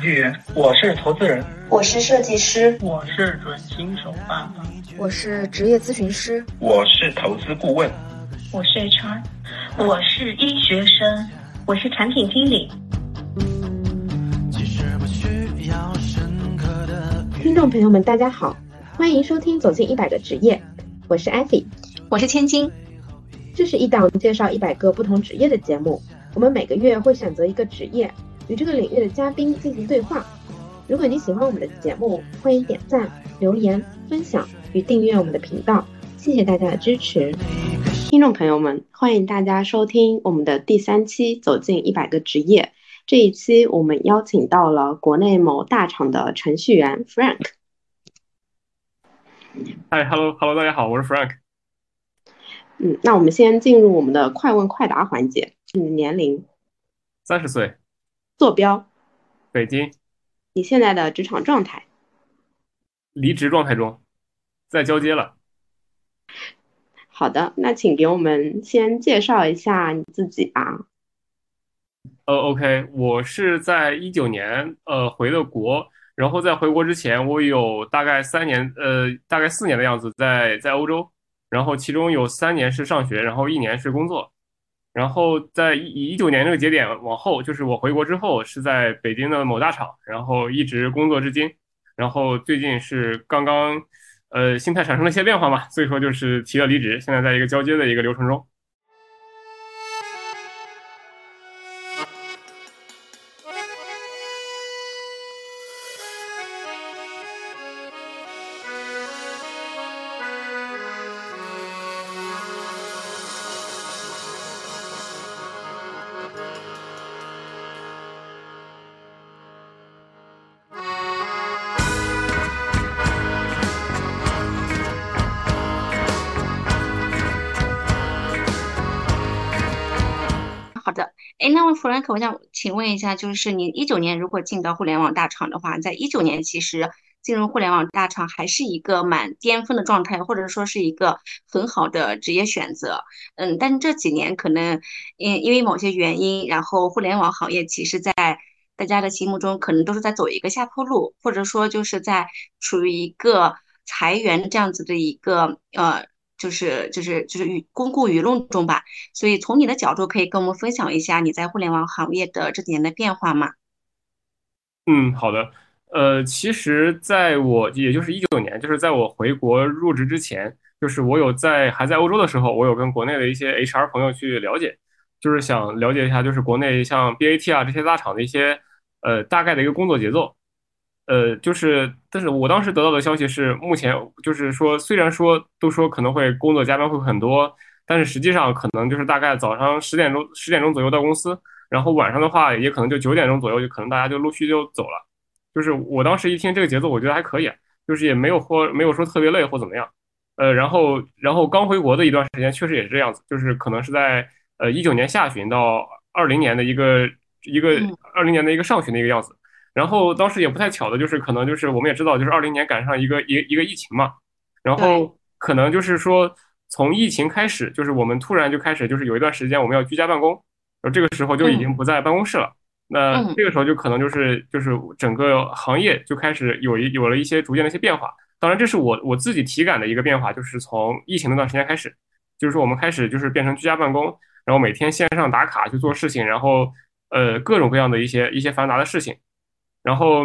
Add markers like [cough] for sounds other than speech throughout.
程序员，我是投资人，我是设计师，我是准新手爸爸，我是职业咨询师，我是投资顾问，我是 HR，我是医学生，我是产品经理。听众朋友们，大家好，欢迎收听《走进一百个职业》，我是艾菲，我是千金。这是一档介绍一百个不同职业的节目，我们每个月会选择一个职业，与这个领域的嘉宾进行对话。如果你喜欢我们的节目，欢迎点赞、留言、分享与订阅我们的频道，谢谢大家的支持。听众朋友们，欢迎大家收听我们的第三期《走进一百个职业》。这一期我们邀请到了国内某大厂的程序员 Frank。嗨，Hello，Hello，大家好，我是 Frank。嗯，那我们先进入我们的快问快答环节。你的年龄？三十岁。坐标？北京。你现在的职场状态？离职状态中，在交接了。好的，那请给我们先介绍一下你自己吧。呃，OK，我是在一九年呃回的国，然后在回国之前，我有大概三年呃大概四年的样子在在欧洲，然后其中有三年是上学，然后一年是工作，然后在一一九年这个节点往后，就是我回国之后是在北京的某大厂，然后一直工作至今，然后最近是刚刚呃心态产生了一些变化嘛，所以说就是提了离职，现在在一个交接的一个流程中。弗兰克，我想请问一下，就是你一九年如果进到互联网大厂的话，在一九年其实进入互联网大厂还是一个蛮巅峰的状态，或者说是一个很好的职业选择。嗯，但是这几年可能因因为某些原因，然后互联网行业其实在大家的心目中可能都是在走一个下坡路，或者说就是在处于一个裁员这样子的一个呃。就是就是就是舆公共舆论中吧，所以从你的角度可以跟我们分享一下你在互联网行业的这几年的变化吗？嗯，好的。呃，其实在我也就是一九年，就是在我回国入职之前，就是我有在还在欧洲的时候，我有跟国内的一些 HR 朋友去了解，就是想了解一下，就是国内像 BAT 啊这些大厂的一些呃大概的一个工作节奏。呃，就是，但是我当时得到的消息是，目前就是说，虽然说都说可能会工作加班会很多，但是实际上可能就是大概早上十点钟十点钟左右到公司，然后晚上的话也可能就九点钟左右，就可能大家就陆续就走了。就是我当时一听这个节奏，我觉得还可以，就是也没有或没有说特别累或怎么样。呃，然后然后刚回国的一段时间，确实也是这样子，就是可能是在呃一九年下旬到二零年的一个一个二零年的一个上旬的一个样子。然后当时也不太巧的，就是可能就是我们也知道，就是二零年赶上一个一一个疫情嘛，然后可能就是说从疫情开始，就是我们突然就开始就是有一段时间我们要居家办公，然后这个时候就已经不在办公室了。那这个时候就可能就是就是整个行业就开始有一有了一些逐渐的一些变化。当然这是我我自己体感的一个变化，就是从疫情那段时间开始，就是说我们开始就是变成居家办公，然后每天线上打卡去做事情，然后呃各种各样的一些一些繁杂的事情。然后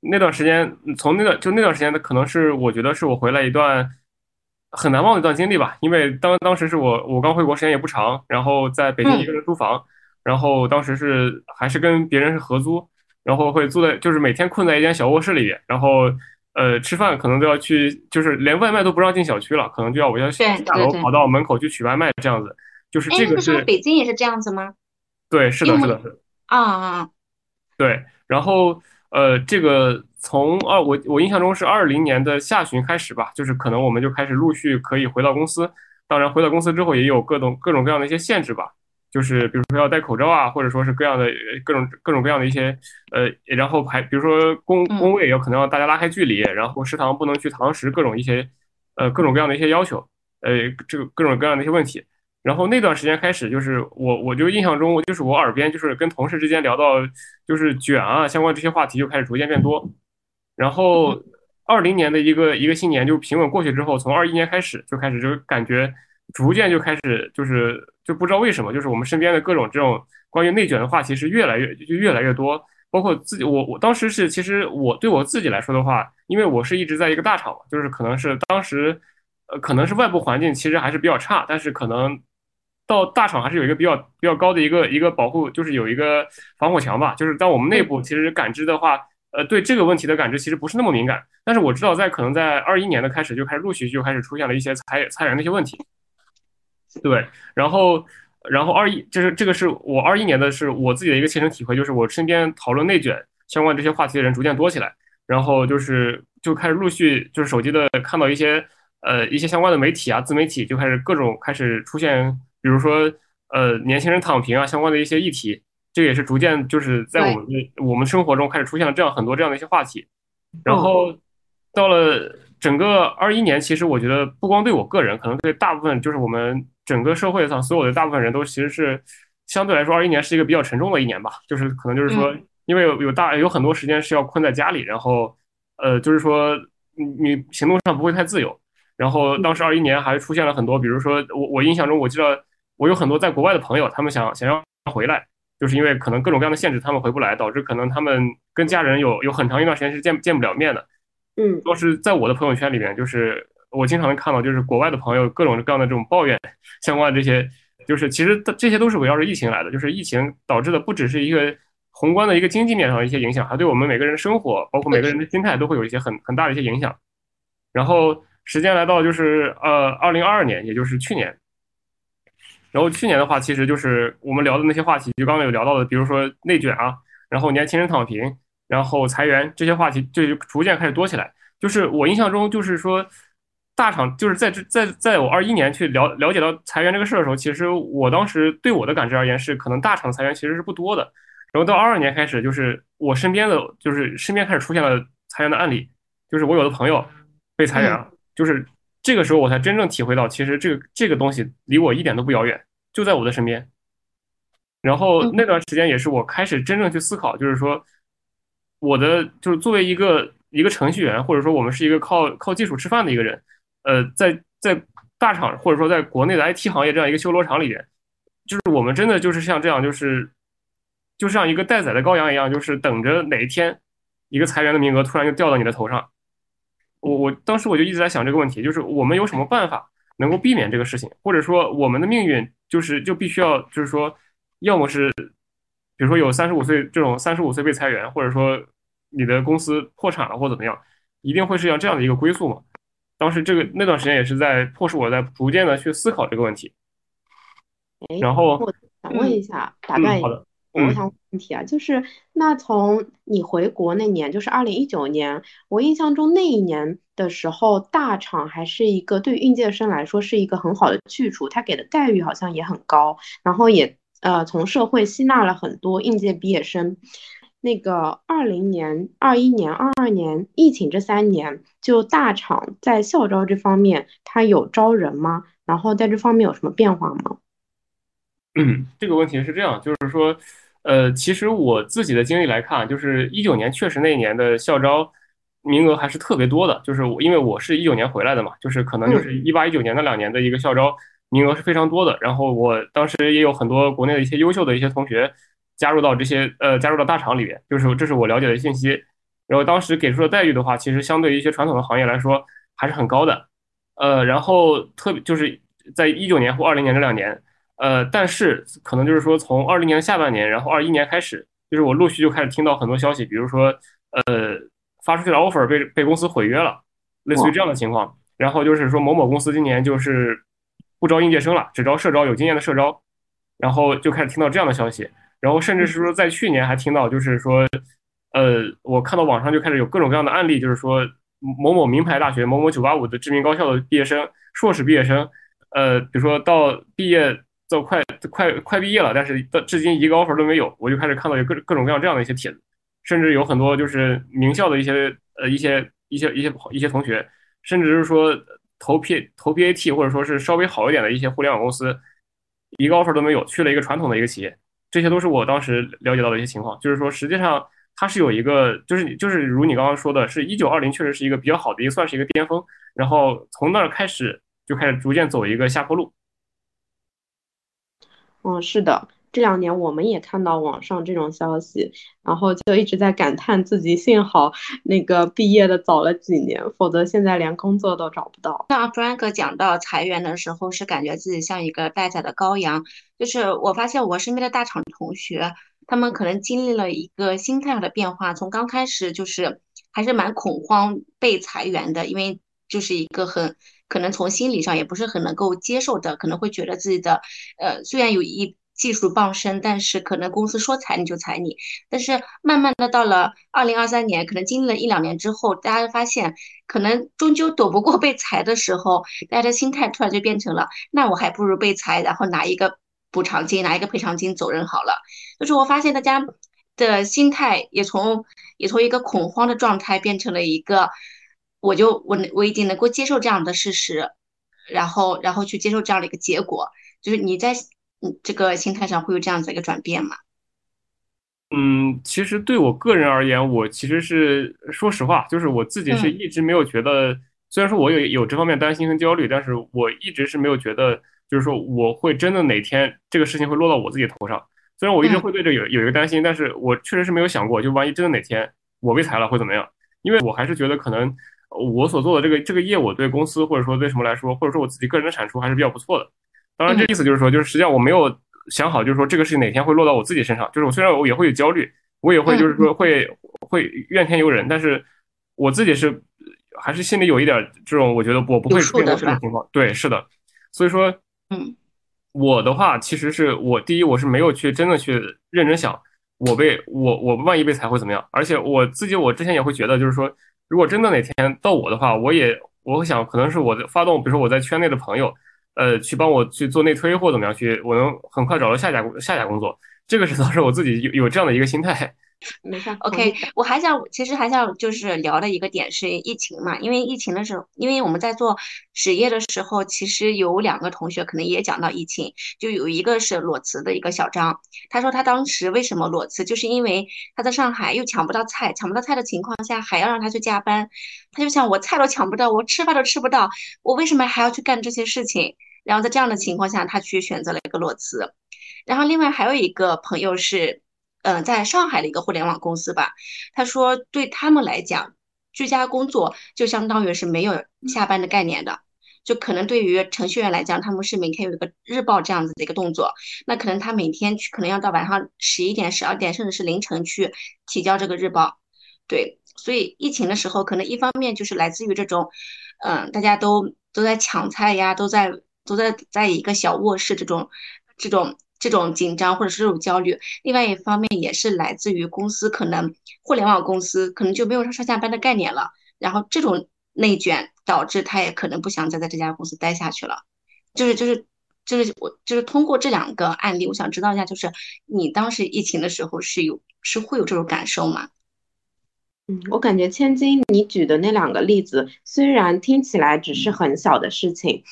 那段时间，从那段就那段时间的，可能是我觉得是我回来一段很难忘的一段经历吧。因为当当时是我我刚回国时间也不长，然后在北京一个人租房，然后当时是还是跟别人是合租，然后会住在就是每天困在一间小卧室里边，然后呃吃饭可能都要去，就是连外卖都不让进小区了，可能就要我要下楼跑到门口去取外卖这样子。就是这个是北京也是这样子吗？对，是的，是的，是的啊啊，对。然后，呃，这个从二我我印象中是二零年的下旬开始吧，就是可能我们就开始陆续可以回到公司。当然，回到公司之后也有各种各种各样的一些限制吧，就是比如说要戴口罩啊，或者说是各样的各种各种各样的一些呃，然后还比如说工工位有可能要大家拉开距离，然后食堂不能去堂食，各种一些呃各种各样的一些要求，呃，这个各种各样的一些问题。然后那段时间开始，就是我我就印象中，就是我耳边就是跟同事之间聊到就是卷啊相关这些话题就开始逐渐变多。然后二零年的一个一个新年就平稳过去之后，从二一年开始就开始就感觉逐渐就开始就是就不知道为什么，就是我们身边的各种这种关于内卷的话题是越来越就越来越多。包括自己，我我当时是其实我对我自己来说的话，因为我是一直在一个大厂嘛，就是可能是当时呃可能是外部环境其实还是比较差，但是可能。到大厂还是有一个比较比较高的一个一个保护，就是有一个防火墙吧。就是在我们内部，其实感知的话，呃，对这个问题的感知其实不是那么敏感。但是我知道，在可能在二一年的开始就开始陆续就开始出现了一些裁裁员的一些问题。对，然后然后二一，就是这个是我二一年的是我自己的一个切身体会，就是我身边讨论内卷相关这些话题的人逐渐多起来，然后就是就开始陆续就是手机的看到一些呃一些相关的媒体啊自媒体就开始各种开始出现。比如说，呃，年轻人躺平啊，相关的一些议题，这个也是逐渐就是在我们的我们生活中开始出现了这样很多这样的一些话题。然后到了整个二一年，其实我觉得不光对我个人，可能对大部分就是我们整个社会上所有的大部分人都其实是相对来说，二一年是一个比较沉重的一年吧。就是可能就是说，因为有有大有很多时间是要困在家里，然后呃，就是说你行动上不会太自由。然后当时二一年还出现了很多，比如说我我印象中我记得。我有很多在国外的朋友，他们想想要回来，就是因为可能各种各样的限制，他们回不来，导致可能他们跟家人有有很长一段时间是见见不了面的。嗯，都是在我的朋友圈里面，就是我经常能看到，就是国外的朋友各种各样的这种抱怨相关的这些，就是其实这些都是围绕着疫情来的，就是疫情导致的不只是一个宏观的一个经济面上的一些影响，还对我们每个人生活，包括每个人的心态都会有一些很很大的一些影响。然后时间来到就是呃二零二二年，也就是去年。然后去年的话，其实就是我们聊的那些话题，就刚刚有聊到的，比如说内卷啊，然后年轻人躺平，然后裁员这些话题，就逐渐开始多起来。就是我印象中，就是说大厂就是在这在在我二一年去了了解到裁员这个事儿的时候，其实我当时对我的感知而言是，可能大厂裁员其实是不多的。然后到二二年开始，就是我身边的就是身边开始出现了裁员的案例，就是我有的朋友被裁员了，就是。这个时候我才真正体会到，其实这个这个东西离我一点都不遥远，就在我的身边。然后那段时间也是我开始真正去思考，就是说，我的就是作为一个一个程序员，或者说我们是一个靠靠技术吃饭的一个人，呃，在在大厂或者说在国内的 IT 行业这样一个修罗场里边，就是我们真的就是像这样，就是就像一个待宰的羔羊一样，就是等着哪一天一个裁员的名额突然就掉到你的头上。我我当时我就一直在想这个问题，就是我们有什么办法能够避免这个事情，或者说我们的命运就是就必须要就是说，要么是，比如说有三十五岁这种三十五岁被裁员，或者说你的公司破产了或怎么样，一定会是要这样的一个归宿嘛？当时这个那段时间也是在迫使我在逐渐的去思考这个问题。然后我想问一下，打断一下。我想问题啊，就是那从你回国那年，就是二零一九年，我印象中那一年的时候，大厂还是一个对应届生来说是一个很好的去处，他给的待遇好像也很高，然后也呃从社会吸纳了很多应届毕业生。那个二零年、二一年、二二年疫情这三年，就大厂在校招这方面，他有招人吗？然后在这方面有什么变化吗？嗯，这个问题是这样，就是说。呃，其实我自己的经历来看，就是一九年确实那一年的校招名额还是特别多的。就是我因为我是一九年回来的嘛，就是可能就是一八一九年那两年的一个校招名额是非常多的。然后我当时也有很多国内的一些优秀的一些同学加入到这些呃加入到大厂里边，就是这是我了解的信息。然后当时给出的待遇的话，其实相对于一些传统的行业来说还是很高的。呃，然后特别就是在一九年或二零年这两年。呃，但是可能就是说，从二零年下半年，然后二一年开始，就是我陆续就开始听到很多消息，比如说，呃，发出去的 offer 被被公司毁约了，类似于这样的情况。然后就是说，某某公司今年就是不招应届生了，只招社招，有经验的社招。然后就开始听到这样的消息，然后甚至是说，在去年还听到，就是说，呃，我看到网上就开始有各种各样的案例，就是说，某某名牌大学、某某九八五的知名高校的毕业生、硕士毕业生，呃，比如说到毕业。都快快快毕业了，但是到至今一个 offer 都没有，我就开始看到有各各种各样这样的一些帖子，甚至有很多就是名校的一些呃一些一些一些一些同学，甚至是说投 P 投 PAT 或者说是稍微好一点的一些互联网公司，一个 offer 都没有，去了一个传统的一个企业，这些都是我当时了解到的一些情况。就是说，实际上它是有一个，就是就是如你刚刚说的，是一九二零确实是一个比较好的一个，算是一个巅峰。然后从那儿开始就开始逐渐走一个下坡路。嗯，是的。这两年我们也看到网上这种消息，然后就一直在感叹自己幸好那个毕业的早了几年，否则现在连工作都找不到。像 Frank 讲到裁员的时候，是感觉自己像一个待宰的羔羊。就是我发现我身边的大厂同学，他们可能经历了一个心态上的变化，从刚开始就是还是蛮恐慌被裁员的，因为就是一个很可能从心理上也不是很能够接受的，可能会觉得自己的呃虽然有一。技术傍身，但是可能公司说裁你就裁你。但是慢慢的到了二零二三年，可能经历了一两年之后，大家发现可能终究躲不过被裁的时候，大家的心态突然就变成了，那我还不如被裁，然后拿一个补偿金，拿一个赔偿金走人好了。就是我发现大家的心态也从也从一个恐慌的状态变成了一个，我就我我已经能够接受这样的事实，然后然后去接受这样的一个结果，就是你在嗯。这个心态上会有这样子一个转变吗？嗯，其实对我个人而言，我其实是说实话，就是我自己是一直没有觉得，虽然说我有有这方面担心和焦虑，但是我一直是没有觉得，就是说我会真的哪天这个事情会落到我自己头上。虽然我一直会对这有有一个担心，但是我确实是没有想过，就万一真的哪天我被裁了会怎么样？因为我还是觉得可能我所做的这个这个业务对公司或者说对什么来说，或者说我自己个人的产出还是比较不错的。当然，这意思就是说，就是实际上我没有想好，就是说这个事情哪天会落到我自己身上。就是我虽然我也会有焦虑，我也会就是说会会怨天尤人，但是我自己是还是心里有一点这种，我觉得我不会出现这种情况。对，是的。所以说，嗯，我的话其实是我第一，我是没有去真的去认真想，我被我我万一被裁会怎么样。而且我自己我之前也会觉得，就是说，如果真的哪天到我的话，我也我想，可能是我的发动，比如说我在圈内的朋友。呃，去帮我去做内推或怎么样，去我能很快找到下家下家工作，这个是 [laughs] 当时我自己有有这样的一个心态。没事，OK，我还想，其实还想就是聊的一个点是疫情嘛，因为疫情的时候，因为我们在做实业的时候，其实有两个同学可能也讲到疫情，就有一个是裸辞的一个小张，他说他当时为什么裸辞，就是因为他在上海又抢不到菜，抢不到菜的情况下还要让他去加班，他就想我菜都抢不到，我吃饭都吃不到，我为什么还要去干这些事情？然后在这样的情况下，他去选择了一个裸辞，然后另外还有一个朋友是。嗯，在上海的一个互联网公司吧，他说对他们来讲，居家工作就相当于是没有下班的概念的，就可能对于程序员来讲，他们是每天有一个日报这样子的一个动作，那可能他每天去可能要到晚上十一点、十二点，甚至是凌晨去提交这个日报。对，所以疫情的时候，可能一方面就是来自于这种，嗯，大家都都在抢菜呀，都在都在在一个小卧室这种这种。这种紧张或者是这种焦虑，另外一方面也是来自于公司可能互联网公司可能就没有上上下班的概念了，然后这种内卷导致他也可能不想再在这家公司待下去了。就是就是就是我就是通过这两个案例，我想知道一下，就是你当时疫情的时候是有是会有这种感受吗？嗯，我感觉千金你举的那两个例子虽然听起来只是很小的事情，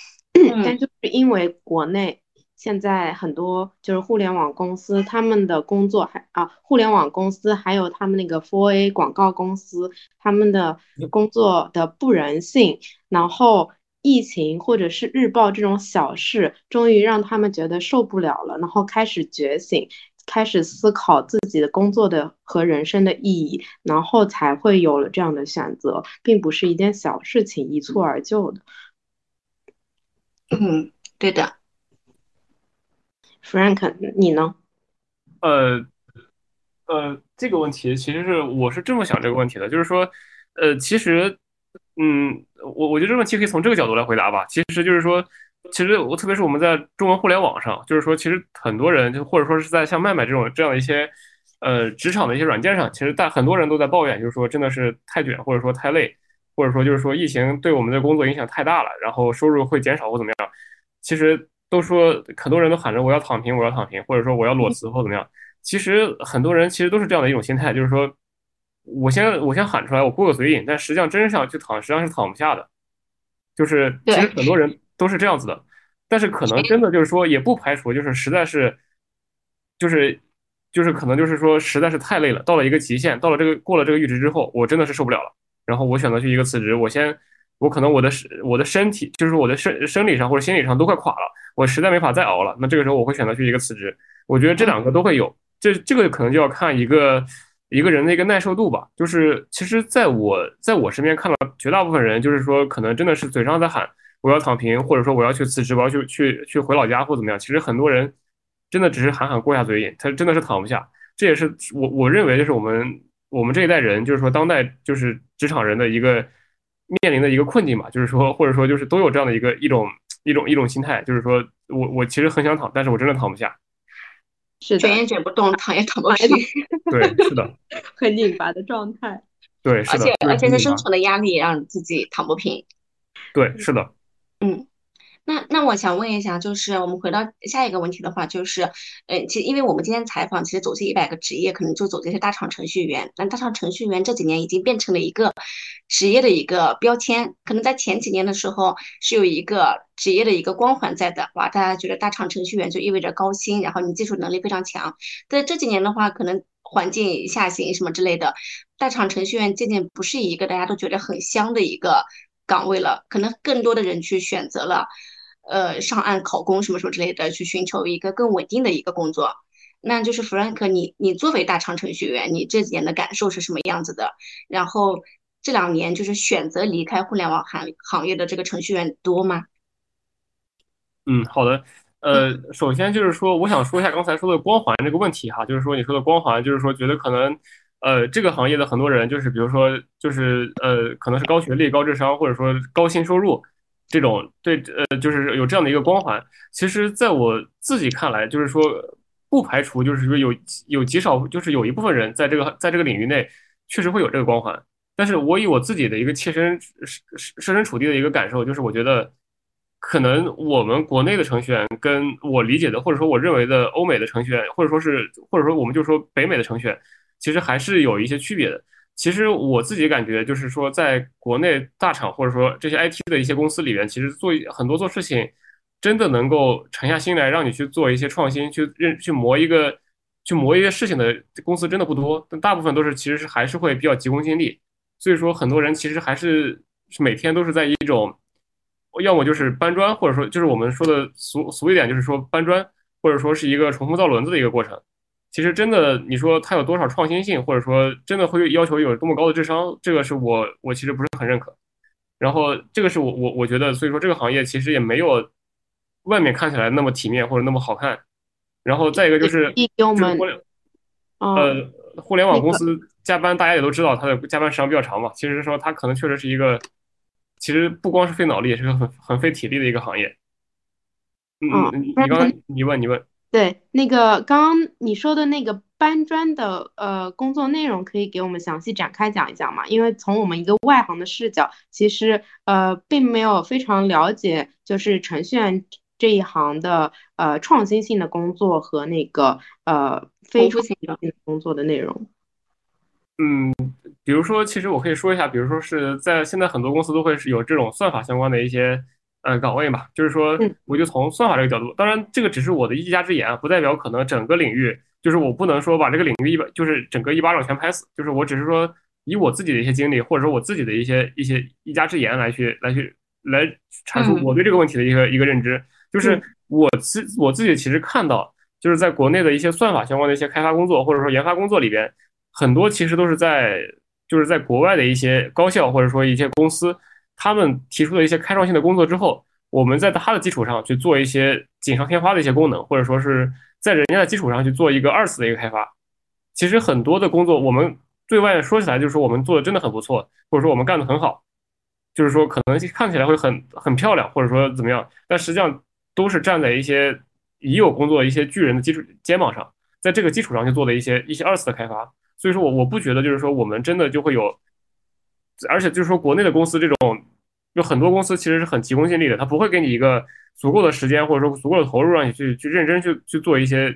但就是因为国内。现在很多就是互联网公司，他们的工作还啊，互联网公司还有他们那个 Four A 广告公司，他们的工作的不人性，然后疫情或者是日报这种小事，终于让他们觉得受不了了，然后开始觉醒，开始思考自己的工作的和人生的意义，然后才会有了这样的选择，并不是一件小事情一蹴而就的。嗯，对的。Frank，你呢？呃，呃，这个问题其实是我是这么想这个问题的，就是说，呃，其实，嗯，我我觉得这个问题可以从这个角度来回答吧。其实就是说，其实我特别是我们在中文互联网上，就是说，其实很多人就或者说是在像麦麦这种这样的一些呃职场的一些软件上，其实大很多人都在抱怨，就是说真的是太卷，或者说太累，或者说就是说疫情对我们的工作影响太大了，然后收入会减少或怎么样。其实。都说很多人都喊着我要躺平，我要躺平，或者说我要裸辞或怎么样。其实很多人其实都是这样的一种心态，就是说我先我先喊出来，我过个嘴瘾，但实际上真正去躺，实际上是躺不下的。就是其实很多人都是这样子的。但是可能真的就是说，也不排除就是实在是，就是就是可能就是说实在是太累了，到了一个极限，到了这个过了这个阈值之后，我真的是受不了了。然后我选择去一个辞职，我先我可能我的我的身体就是我的身生理上或者心理上都快垮了，我实在没法再熬了。那这个时候我会选择去一个辞职。我觉得这两个都会有，这这个可能就要看一个一个人的一个耐受度吧。就是其实在我在我身边看到绝大部分人，就是说可能真的是嘴上在喊。我要躺平，或者说我要去辞职，我要去去去回老家或怎么样？其实很多人真的只是喊喊过下嘴瘾，他真的是躺不下。这也是我我认为就是我们我们这一代人，就是说当代就是职场人的一个面临的一个困境吧。就是说或者说就是都有这样的一个一种一种一种心态，就是说我我其实很想躺，但是我真的躺不下。是卷也卷不动，躺也躺不平。[laughs] 对，是的，[laughs] 很拧巴的状态。对，是的，而且而且是生存的压力让自己躺不平。对，是的。嗯，那那我想问一下，就是我们回到下一个问题的话，就是，嗯，其实因为我们今天采访，其实走进一百个职业，可能就走这些大厂程序员。那大厂程序员这几年已经变成了一个职业的一个标签，可能在前几年的时候是有一个职业的一个光环在的，哇，大家觉得大厂程序员就意味着高薪，然后你技术能力非常强。在这几年的话，可能环境下行什么之类的，大厂程序员渐渐不是一个大家都觉得很香的一个。岗位了，可能更多的人去选择了，呃，上岸考公什么什么之类的，去寻求一个更稳定的一个工作。那就是 Frank，，你你作为大厂程序员，你这几年的感受是什么样子的？然后这两年就是选择离开互联网行行业的这个程序员多吗？嗯，好的。呃，首先就是说，我想说一下刚才说的光环这个问题哈，就是说你说的光环，就是说觉得可能。呃，这个行业的很多人就是，比如说，就是呃，可能是高学历、高智商，或者说高薪收入，这种对，呃，就是有这样的一个光环。其实，在我自己看来，就是说，不排除就是说有有极少，就是有一部分人在这个在这个领域内确实会有这个光环。但是我以我自己的一个切身设身处地的一个感受，就是我觉得，可能我们国内的程序员跟我理解的，或者说我认为的欧美的程序员，或者说是或者说我们就说北美的程序员。其实还是有一些区别的。其实我自己感觉，就是说，在国内大厂或者说这些 IT 的一些公司里边，其实做很多做事情，真的能够沉下心来让你去做一些创新，去认去磨一个去磨一些事情的公司真的不多。但大部分都是其实是还是会比较急功近利。所以说，很多人其实还是每天都是在一种，要么就是搬砖，或者说就是我们说的俗俗一点，就是说搬砖，或者说是一个重复造轮子的一个过程。其实真的，你说它有多少创新性，或者说真的会要求有多么高的智商，这个是我我其实不是很认可。然后这个是我我我觉得，所以说这个行业其实也没有外面看起来那么体面或者那么好看。然后再一个就是，就是互联呃互联网公司加班，大家也都知道，它的加班时长比较长嘛。其实说它可能确实是一个，其实不光是费脑力，也是个很很费体力的一个行业。嗯，你刚刚你问你问。对，那个刚刚你说的那个搬砖的呃工作内容，可以给我们详细展开讲一讲吗？因为从我们一个外行的视角，其实呃并没有非常了解，就是程序员这一行的呃创新性的工作和那个呃非创新性工作的内容。嗯，比如说，其实我可以说一下，比如说是在现在很多公司都会是有这种算法相关的一些。呃，岗位嘛，就是说，我就从算法这个角度，当然这个只是我的一家之言啊，不代表可能整个领域，就是我不能说把这个领域一把，就是整个一巴掌全拍死，就是我只是说以我自己的一些经历，或者说我自己的一些一些一家之言来去来去来阐述我对这个问题的一个一个认知，就是我自我自己其实看到，就是在国内的一些算法相关的一些开发工作或者说研发工作里边，很多其实都是在就是在国外的一些高校或者说一些公司。他们提出的一些开创性的工作之后，我们在他的基础上去做一些锦上添花的一些功能，或者说是在人家的基础上去做一个二次的一个开发。其实很多的工作，我们对外说起来就是说我们做的真的很不错，或者说我们干的很好，就是说可能看起来会很很漂亮，或者说怎么样，但实际上都是站在一些已有工作一些巨人的基础肩膀上，在这个基础上去做的一些一些二次的开发。所以说我我不觉得就是说我们真的就会有。而且就是说，国内的公司这种有很多公司其实是很急功近利的，他不会给你一个足够的时间或者说足够的投入让你去去认真去去做一些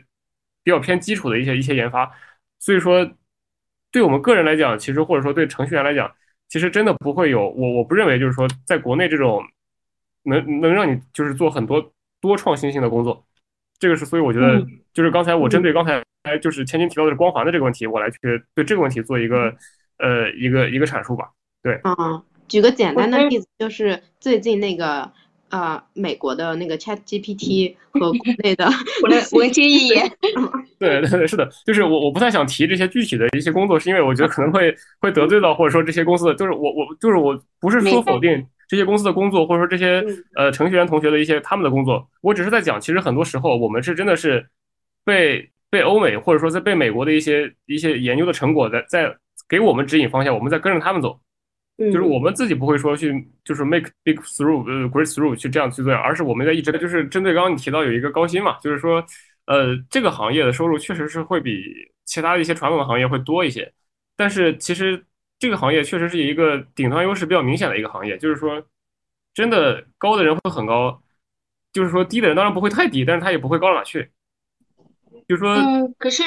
比较偏基础的一些一些研发。所以说，对我们个人来讲，其实或者说对程序员来讲，其实真的不会有我我不认为就是说在国内这种能能让你就是做很多多创新性的工作。这个是，所以我觉得就是刚才我针对刚才就是千金提到的光环的这个问题，我来去对这个问题做一个呃一个一个阐述吧。对，啊，举个简单的例子，就是最近那个。呃，美国的那个 Chat GPT [laughs] 和国内的文心一言，对对对，是的，就是我我不太想提这些具体的一些工作，是因为我觉得可能会会得罪到，或者说这些公司的，就是我我就是我不是说否定这些公司的工作，或者说这些呃程序员同学的一些他们的工作，我只是在讲，其实很多时候我们是真的是被被欧美或者说在被美国的一些一些研究的成果在在给我们指引方向，我们在跟着他们走。就是我们自己不会说去，就是 make big through，呃，great through 去这样去做，而是我们在一直就是针对刚刚你提到有一个高薪嘛，就是说，呃，这个行业的收入确实是会比其他的一些传统的行业会多一些，但是其实这个行业确实是一个顶端优势比较明显的一个行业，就是说，真的高的人会很高，就是说低的人当然不会太低，但是他也不会高到哪去，就是说，嗯，可是。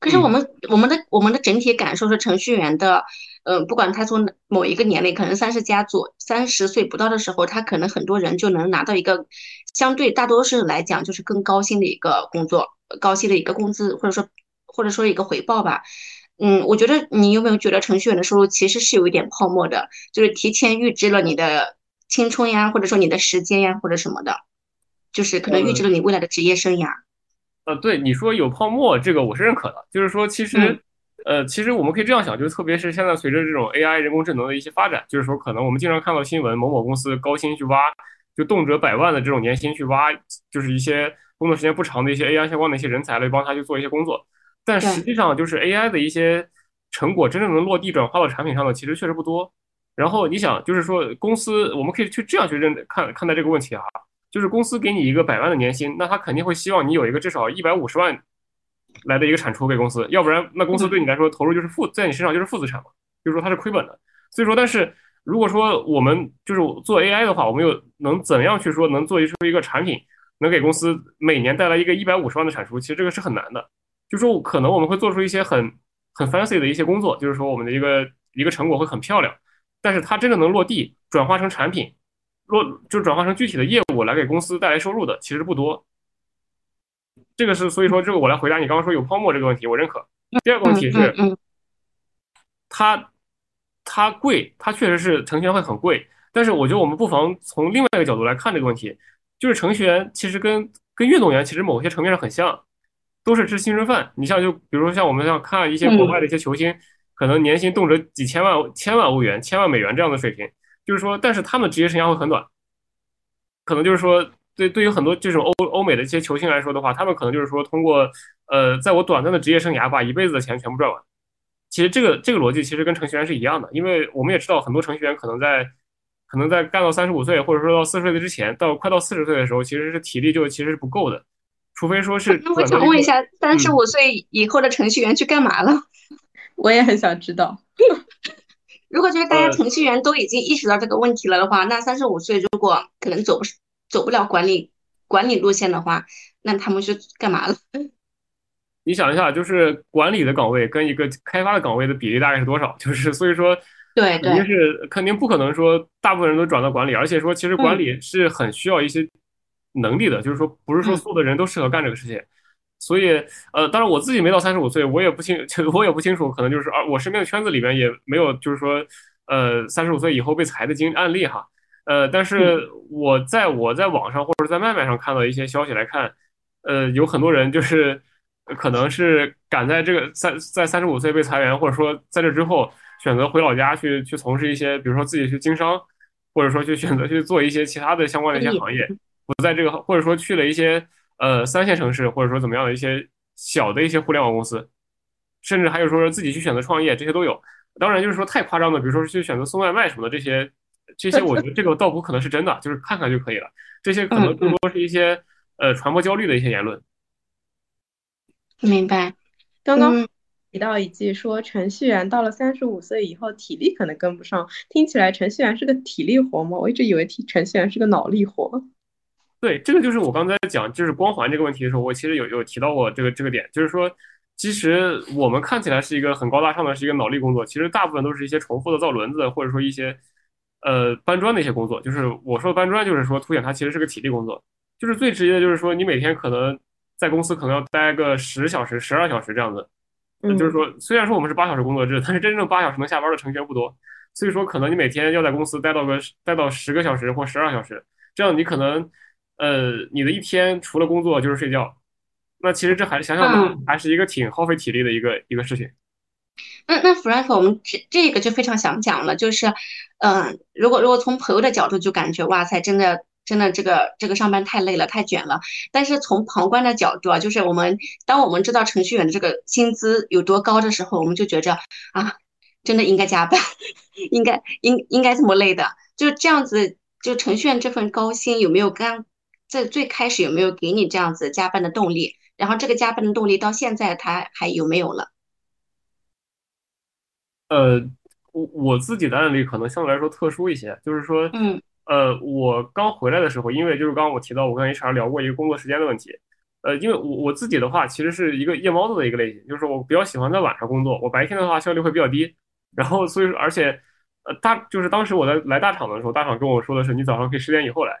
可是我们我们的我们的整体感受是程序员的，嗯，不管他从某一个年龄，可能三十加左三十岁不到的时候，他可能很多人就能拿到一个相对大多数来讲就是更高薪的一个工作，高薪的一个工资，或者说或者说一个回报吧。嗯，我觉得你有没有觉得程序员的收入其实是有一点泡沫的，就是提前预支了你的青春呀，或者说你的时间呀，或者什么的，就是可能预支了你未来的职业生涯。呃，对你说有泡沫，这个我是认可的。就是说，其实，呃，其实我们可以这样想，就是特别是现在随着这种 AI 人工智能的一些发展，就是说，可能我们经常看到新闻，某某公司高薪去挖，就动辄百万的这种年薪去挖，就是一些工作时间不长的一些 AI 相关的一些人才来帮他去做一些工作。但实际上，就是 AI 的一些成果真正能落地转化到产品上的，其实确实不多。然后你想，就是说，公司我们可以去这样去认看看待这个问题啊。就是公司给你一个百万的年薪，那他肯定会希望你有一个至少一百五十万来的一个产出给公司，要不然那公司对你来说投入就是负，在你身上就是负资产嘛，就是说它是亏本的。所以说，但是如果说我们就是做 AI 的话，我们又能怎样去说能做出一个产品，能给公司每年带来一个一百五十万的产出？其实这个是很难的。就说可能我们会做出一些很很 fancy 的一些工作，就是说我们的一个一个成果会很漂亮，但是它真的能落地转化成产品。落就转化成具体的业务来给公司带来收入的其实不多，这个是所以说这个我来回答你刚刚说有泡沫这个问题，我认可。第二个问题是，它它贵，它确实是程序员会很贵，但是我觉得我们不妨从另外一个角度来看这个问题，就是程序员其实跟跟运动员其实某些层面上很像，都是吃青春饭。你像就比如说像我们像看一些国外的一些球星，可能年薪动辄几千万、千万欧元、千万美元这样的水平。就是说，但是他们职业生涯会很短，可能就是说，对对于很多这种欧欧美的一些球星来说的话，他们可能就是说，通过呃，在我短暂的职业生涯把一辈子的钱全部赚完。其实这个这个逻辑其实跟程序员是一样的，因为我们也知道很多程序员可能在可能在干到三十五岁或者说到四十岁的之前，到快到四十岁的时候，其实是体力就其实是不够的，除非说是。那我想问一下，三十五岁以后的程序员去干嘛了？[laughs] 我也很想知道。如果就是大家程序员都已经意识到这个问题了的话，那三十五岁如果可能走不走不了管理管理路线的话，那他们是干嘛了？[laughs] 你想一下，就是管理的岗位跟一个开发的岗位的比例大概是多少？[laughs] 就是所以说，对，肯定是肯定不可能说大部分人都转到管理，而且说其实管理是很需要一些能力的，就是说不是说所有的人都适合干这个事情。所以，呃，当然我自己没到三十五岁，我也不清，[laughs] 我也不清楚，可能就是，而我身边的圈子里边也没有，就是说，呃，三十五岁以后被裁的经案例哈，呃，但是我在我在网上或者在麦麦上看到一些消息来看，呃，有很多人就是可能是赶在这个三在三十五岁被裁员，或者说在这之后选择回老家去去从事一些，比如说自己去经商，或者说去选择去做一些其他的相关的一些行业，不在这个，或者说去了一些。呃，三线城市或者说怎么样的一些小的一些互联网公司，甚至还有说自己去选择创业，这些都有。当然，就是说太夸张的，比如说去选择送外卖什么的，这些这些，我觉得这个倒不可能是真的，就是看看就可以了。这些可能更多是一些呃传播焦虑的一些言论。明白。刚刚提到一句说，程序员到了三十五岁以后，体力可能跟不上。听起来程序员是个体力活吗？我一直以为程序员是个脑力活。对，这个就是我刚才讲就是光环这个问题的时候，我其实有有提到过这个这个点，就是说，其实我们看起来是一个很高大上的，是一个脑力工作，其实大部分都是一些重复的造轮子，或者说一些呃搬砖的一些工作。就是我说搬砖，就是说凸显它其实是个体力工作。就是最直接的就是说，你每天可能在公司可能要待个十小时、十二小时这样子。嗯，就是说，虽然说我们是八小时工作制，但是真正八小时能下班的程序员不多。所以说，可能你每天要在公司待到个待到十个小时或十二小时，这样你可能，呃，你的一天除了工作就是睡觉。那其实这还想想还是一个挺耗费体力的一个一个事情。那那 Frank，我们这这个就非常想讲了，就是，嗯，如果如果从朋友的角度就感觉哇塞，真的真的这个这个上班太累了，太卷了。但是从旁观的角度啊，就是我们当我们知道程序员的这个薪资有多高的时候，我们就觉着啊，真的应该加班，[laughs] 应该应应该这么累的，就这样子。就程序员这份高薪有没有刚在最开始有没有给你这样子加班的动力？然后这个加班的动力到现在他还有没有了？呃，我我自己的案例可能相对来说特殊一些，就是说，嗯，呃，我刚回来的时候，因为就是刚刚我提到我跟 HR 聊过一个工作时间的问题，呃，因为我我自己的话其实是一个夜猫子的一个类型，就是我比较喜欢在晚上工作，我白天的话效率会比较低，然后所以说而且，呃，大就是当时我在来大厂的时候，大厂跟我说的是你早上可以十点以后来，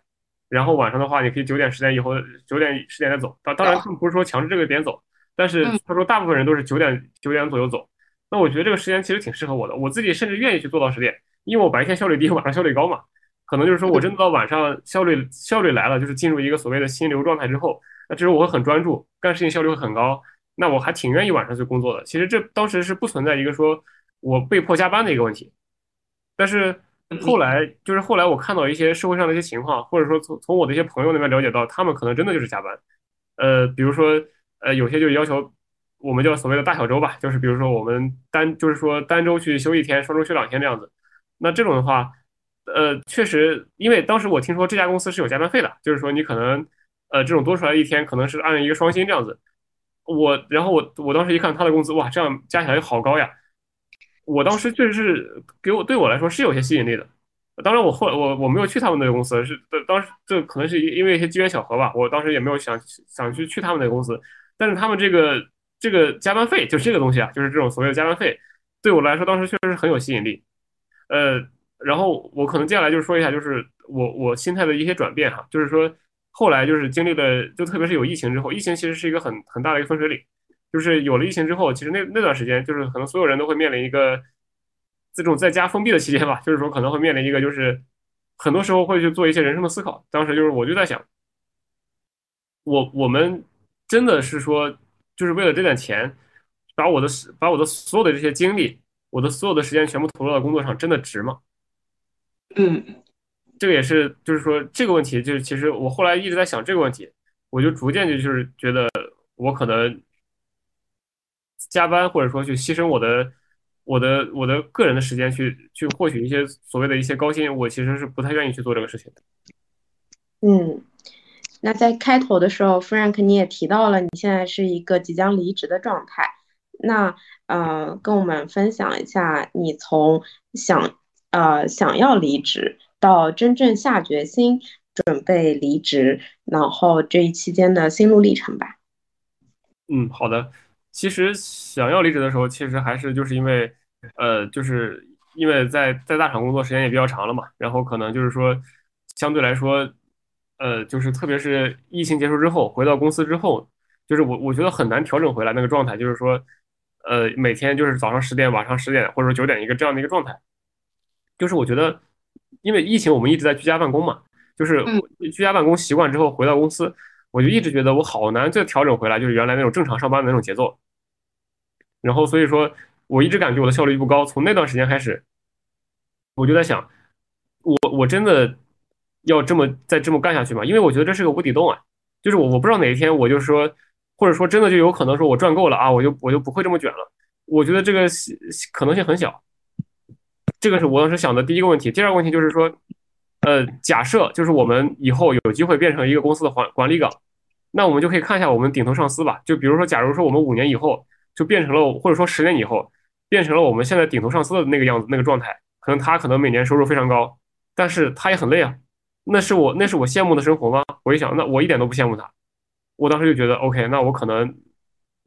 然后晚上的话你可以九点十点以后九点十点再走，当当然他们不是说强制这个点走，但是他说大部分人都是九点九点左右走。那我觉得这个时间其实挺适合我的，我自己甚至愿意去做到十点，因为我白天效率低，晚上效率高嘛。可能就是说我真的到晚上效率效率来了，就是进入一个所谓的心流状态之后，那这时候我会很专注，干事情效率会很高。那我还挺愿意晚上去工作的。其实这当时是不存在一个说我被迫加班的一个问题。但是后来就是后来我看到一些社会上的一些情况，或者说从从我的一些朋友那边了解到，他们可能真的就是加班。呃，比如说呃有些就要求。我们叫所谓的大小周吧，就是比如说我们单就是说单周去休一天，双周休两天这样子。那这种的话，呃，确实，因为当时我听说这家公司是有加班费的，就是说你可能呃这种多出来一天可能是按一个双薪这样子。我然后我我当时一看他的工资，哇，这样加起来好高呀！我当时确实是给我对我来说是有些吸引力的。当然我后我我没有去他们那个公司，是当时这可能是因为一些机缘巧合吧，我当时也没有想想去去他们那个公司，但是他们这个。这个加班费就这个东西啊，就是这种所谓的加班费，对我来说当时确实是很有吸引力。呃，然后我可能接下来就是说一下，就是我我心态的一些转变哈，就是说后来就是经历了，就特别是有疫情之后，疫情其实是一个很很大的一个分水岭，就是有了疫情之后，其实那那段时间就是可能所有人都会面临一个这种在家封闭的期间吧，就是说可能会面临一个就是很多时候会去做一些人生的思考。当时就是我就在想，我我们真的是说。就是为了这点钱，把我的把我的所有的这些精力，我的所有的时间全部投入到工作上，真的值吗？嗯，这个也是，就是说这个问题，就是其实我后来一直在想这个问题，我就逐渐就就是觉得我可能加班或者说去牺牲我的我的我的个人的时间去去获取一些所谓的一些高薪，我其实是不太愿意去做这个事情的。嗯。那在开头的时候，Frank 你也提到了你现在是一个即将离职的状态。那呃，跟我们分享一下你从想呃想要离职到真正下决心准备离职，然后这一期间的心路历程吧。嗯，好的。其实想要离职的时候，其实还是就是因为呃，就是因为在在大厂工作时间也比较长了嘛，然后可能就是说相对来说。呃，就是特别是疫情结束之后，回到公司之后，就是我我觉得很难调整回来那个状态，就是说，呃，每天就是早上十点、晚上十点或者说九点一个这样的一个状态。就是我觉得，因为疫情我们一直在居家办公嘛，就是居家办公习惯之后回到公司，我就一直觉得我好难再调整回来，就是原来那种正常上班的那种节奏。然后所以说，我一直感觉我的效率不高。从那段时间开始，我就在想，我我真的。要这么再这么干下去吗？因为我觉得这是个无底洞啊，就是我我不知道哪一天我就说，或者说真的就有可能说我赚够了啊，我就我就不会这么卷了。我觉得这个可能性很小，这个是我当时想的第一个问题。第二个问题就是说，呃，假设就是我们以后有机会变成一个公司的管管理岗，那我们就可以看一下我们顶头上司吧。就比如说，假如说我们五年以后就变成了，或者说十年以后变成了我们现在顶头上司的那个样子那个状态，可能他可能每年收入非常高，但是他也很累啊。那是我那是我羡慕的生活吗？我一想，那我一点都不羡慕他。我当时就觉得，OK，那我可能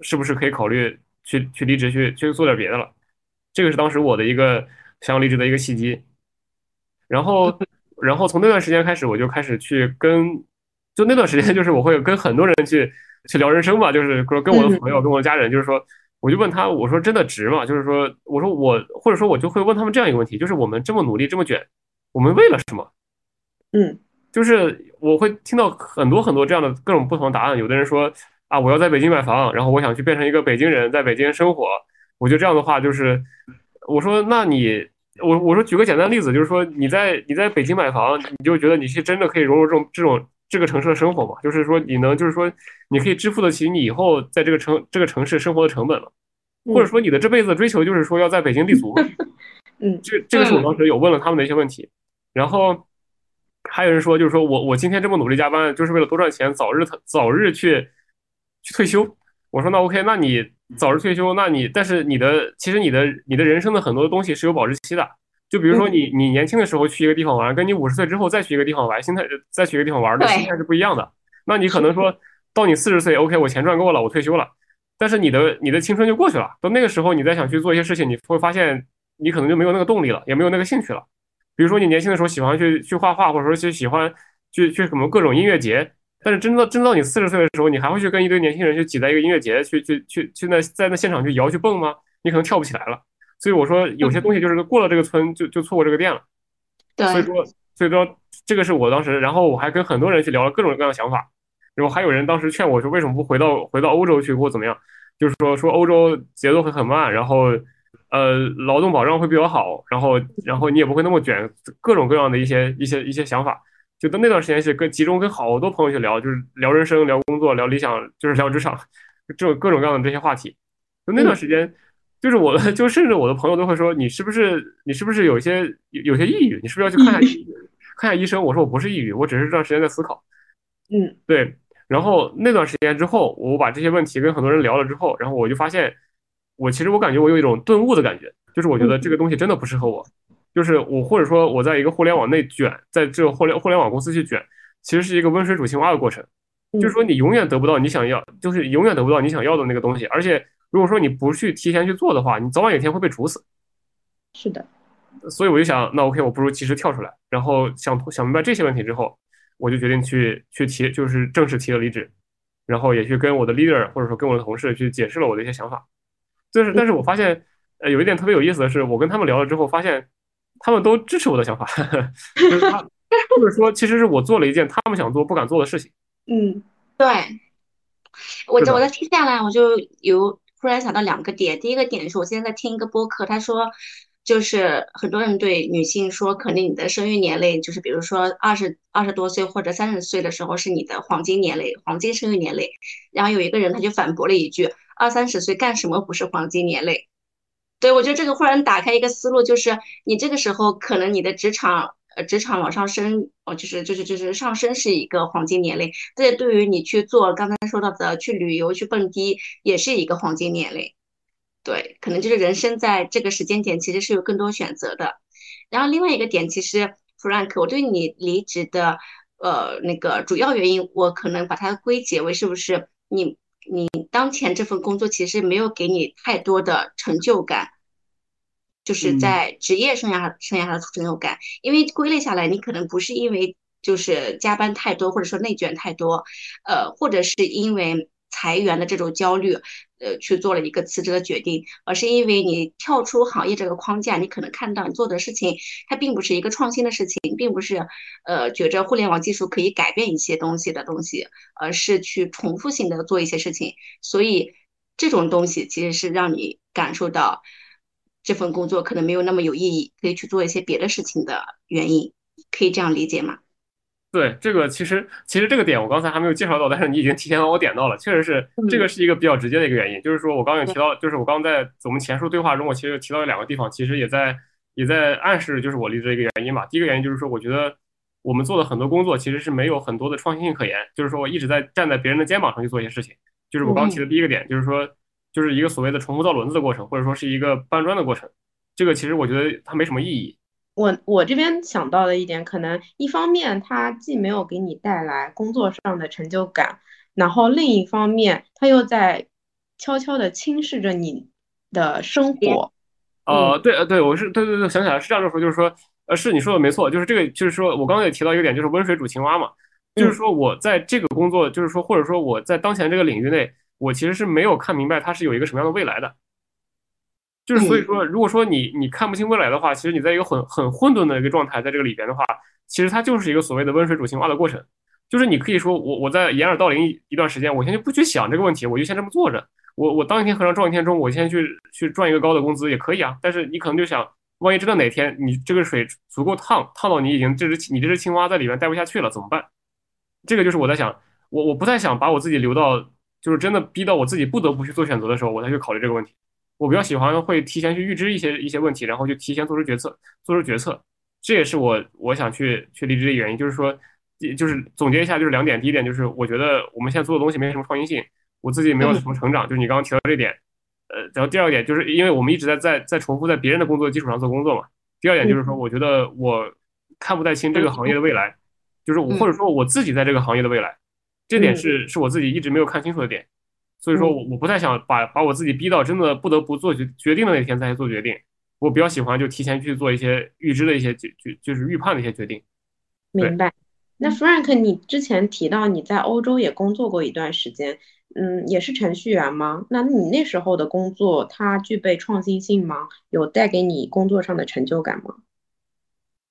是不是可以考虑去去离职，去去做点别的了？这个是当时我的一个想要离职的一个契机。然后，然后从那段时间开始，我就开始去跟就那段时间，就是我会跟很多人去去聊人生嘛，就是说跟我的朋友、跟我的家人，就是说，我就问他，我说真的值吗？就是说，我说我或者说我就会问他们这样一个问题，就是我们这么努力这么卷，我们为了什么？嗯，就是我会听到很多很多这样的各种不同的答案。有的人说啊，我要在北京买房，然后我想去变成一个北京人，在北京生活。我觉得这样的话，就是我说，那你我我说举个简单的例子，就是说你在你在北京买房，你就觉得你是真的可以融入这种这种这个城市的生活吗？就是说你能就是说你可以支付得起你以后在这个城这个城市生活的成本了？或者说你的这辈子追求就是说要在北京立足？[laughs] 嗯，这这个是我当时有问了他们的一些问题，然后。还有人说，就是说我我今天这么努力加班，就是为了多赚钱，早日早日去去退休。我说那 OK，那你早日退休，那你但是你的其实你的你的人生的很多东西是有保质期的。就比如说你你年轻的时候去一个地方玩，跟你五十岁之后再去一个地方玩，心态再去一个地方玩的心态是不一样的。那你可能说到你四十岁，OK，我钱赚够了，我退休了，但是你的你的青春就过去了。到那个时候，你再想去做一些事情，你会发现你可能就没有那个动力了，也没有那个兴趣了。比如说你年轻的时候喜欢去去画画，或者说去喜欢去去什么各种音乐节，但是真到真到你四十岁的时候，你还会去跟一堆年轻人去挤在一个音乐节去去去去那在那现场去摇去蹦吗？你可能跳不起来了。所以我说有些东西就是过了这个村就就错过这个店了。对。所以说所以说这个是我当时，然后我还跟很多人去聊了各种各样的想法，然后还有人当时劝我说为什么不回到回到欧洲去或怎么样？就是说说欧洲节奏会很慢，然后。呃，劳动保障会比较好，然后，然后你也不会那么卷，各种各样的一些一些一些想法。就在那段时间是跟集中跟好多朋友去聊，就是聊人生、聊工作、聊理想，就是聊职场，这种各种各样的这些话题。就那段时间，就是我，[laughs] 就甚至我的朋友都会说，你是不是你是不是有些有些抑郁？你是不是要去看下看下医生？我说我不是抑郁，我只是这段时间在思考。[laughs] 嗯，对。然后那段时间之后，我把这些问题跟很多人聊了之后，然后我就发现。我其实我感觉我有一种顿悟的感觉，就是我觉得这个东西真的不适合我，就是我或者说我在一个互联网内卷，在这个互联互联网公司去卷，其实是一个温水煮青蛙的过程，就是说你永远得不到你想要，就是永远得不到你想要的那个东西，而且如果说你不去提前去做的话，你早晚有一天会被处死。是的，所以我就想，那 OK，我不如及时跳出来，然后想想明白这些问题之后，我就决定去去提，就是正式提了离职，然后也去跟我的 leader 或者说跟我的同事去解释了我的一些想法。就是，但是我发现，呃，有一点特别有意思的是，我跟他们聊了之后，发现他们都支持我的想法，[laughs] 就是他，[laughs] 或者说，其实是我做了一件他们想做不敢做的事情。[laughs] 嗯，对，我我在听下来，我就有突然想到两个点。第一个点是我现在在听一个播客，他说，就是很多人对女性说，可能你的生育年龄，就是比如说二十二十多岁或者三十岁的时候是你的黄金年龄，黄金生育年龄。然后有一个人他就反驳了一句。二三十岁干什么不是黄金年龄？对我觉得这个忽然打开一个思路，就是你这个时候可能你的职场呃职场往上升，哦就是就是就是上升是一个黄金年龄。这对于你去做刚才说到的去旅游去蹦迪也是一个黄金年龄。对，可能就是人生在这个时间点其实是有更多选择的。然后另外一个点，其实 Frank，我对你离职的呃那个主要原因，我可能把它归结为是不是你。你当前这份工作其实没有给你太多的成就感，就是在职业生涯生涯上的成就感。因为归类下来，你可能不是因为就是加班太多，或者说内卷太多，呃，或者是因为。裁员的这种焦虑，呃，去做了一个辞职的决定，而是因为你跳出行业这个框架，你可能看到你做的事情，它并不是一个创新的事情，并不是，呃，觉着互联网技术可以改变一些东西的东西，而是去重复性的做一些事情，所以这种东西其实是让你感受到这份工作可能没有那么有意义，可以去做一些别的事情的原因，可以这样理解吗？对这个，其实其实这个点我刚才还没有介绍到，但是你已经提前帮我点到了。确实是这个是一个比较直接的一个原因，就是说我刚刚有提到，就是我刚在我们前述对话中，我其实提到两个地方，其实也在也在暗示，就是我离职的一个原因吧。第一个原因就是说，我觉得我们做的很多工作其实是没有很多的创新性可言，就是说我一直在站在别人的肩膀上去做一些事情。就是我刚提的第一个点，就是说就是一个所谓的重复造轮子的过程，或者说是一个搬砖的过程。这个其实我觉得它没什么意义。我我这边想到的一点，可能一方面它既没有给你带来工作上的成就感，然后另一方面它又在悄悄的轻视着你的生活。呃，对呃对，我是对对对，想起来是这样的说，就是说，呃，是你说的没错，就是这个，就是说我刚刚也提到一个点，就是温水煮青蛙嘛，就是说我在这个工作，就是说或者说我在当前这个领域内，我其实是没有看明白它是有一个什么样的未来的。就是所以说，如果说你你看不清未来的话，其实你在一个很很混沌的一个状态，在这个里边的话，其实它就是一个所谓的温水煮青蛙的过程。就是你可以说我我在掩耳盗铃一一段时间，我先就不去想这个问题，我就先这么做着。我我当一天和尚撞一天钟，我先去去赚一个高的工资也可以啊。但是你可能就想，万一真的哪天你这个水足够烫，烫到你已经这只你这只青蛙在里面待不下去了，怎么办？这个就是我在想，我我不太想把我自己留到就是真的逼到我自己不得不去做选择的时候，我才去考虑这个问题。我比较喜欢会提前去预知一些一些问题，然后就提前做出决策，做出决策。这也是我我想去去离职的原因，就是说，就是总结一下，就是两点。第一点就是我觉得我们现在做的东西没什么创新性，我自己没有什么成长。就是你刚刚提到这点，呃，然后第二点就是因为我们一直在在在重复在别人的工作基础上做工作嘛。第二点就是说，我觉得我看不太清这个行业的未来，就是我或者说我自己在这个行业的未来，这点是是我自己一直没有看清楚的点。所以说我我不太想把把我自己逼到真的不得不做决决定的那天再去做决定，我比较喜欢就提前去做一些预知的一些决决就是预判的一些决定。明白。那 Frank，你之前提到你在欧洲也工作过一段时间，嗯，也是程序员吗？那你那时候的工作它具备创新性吗？有带给你工作上的成就感吗？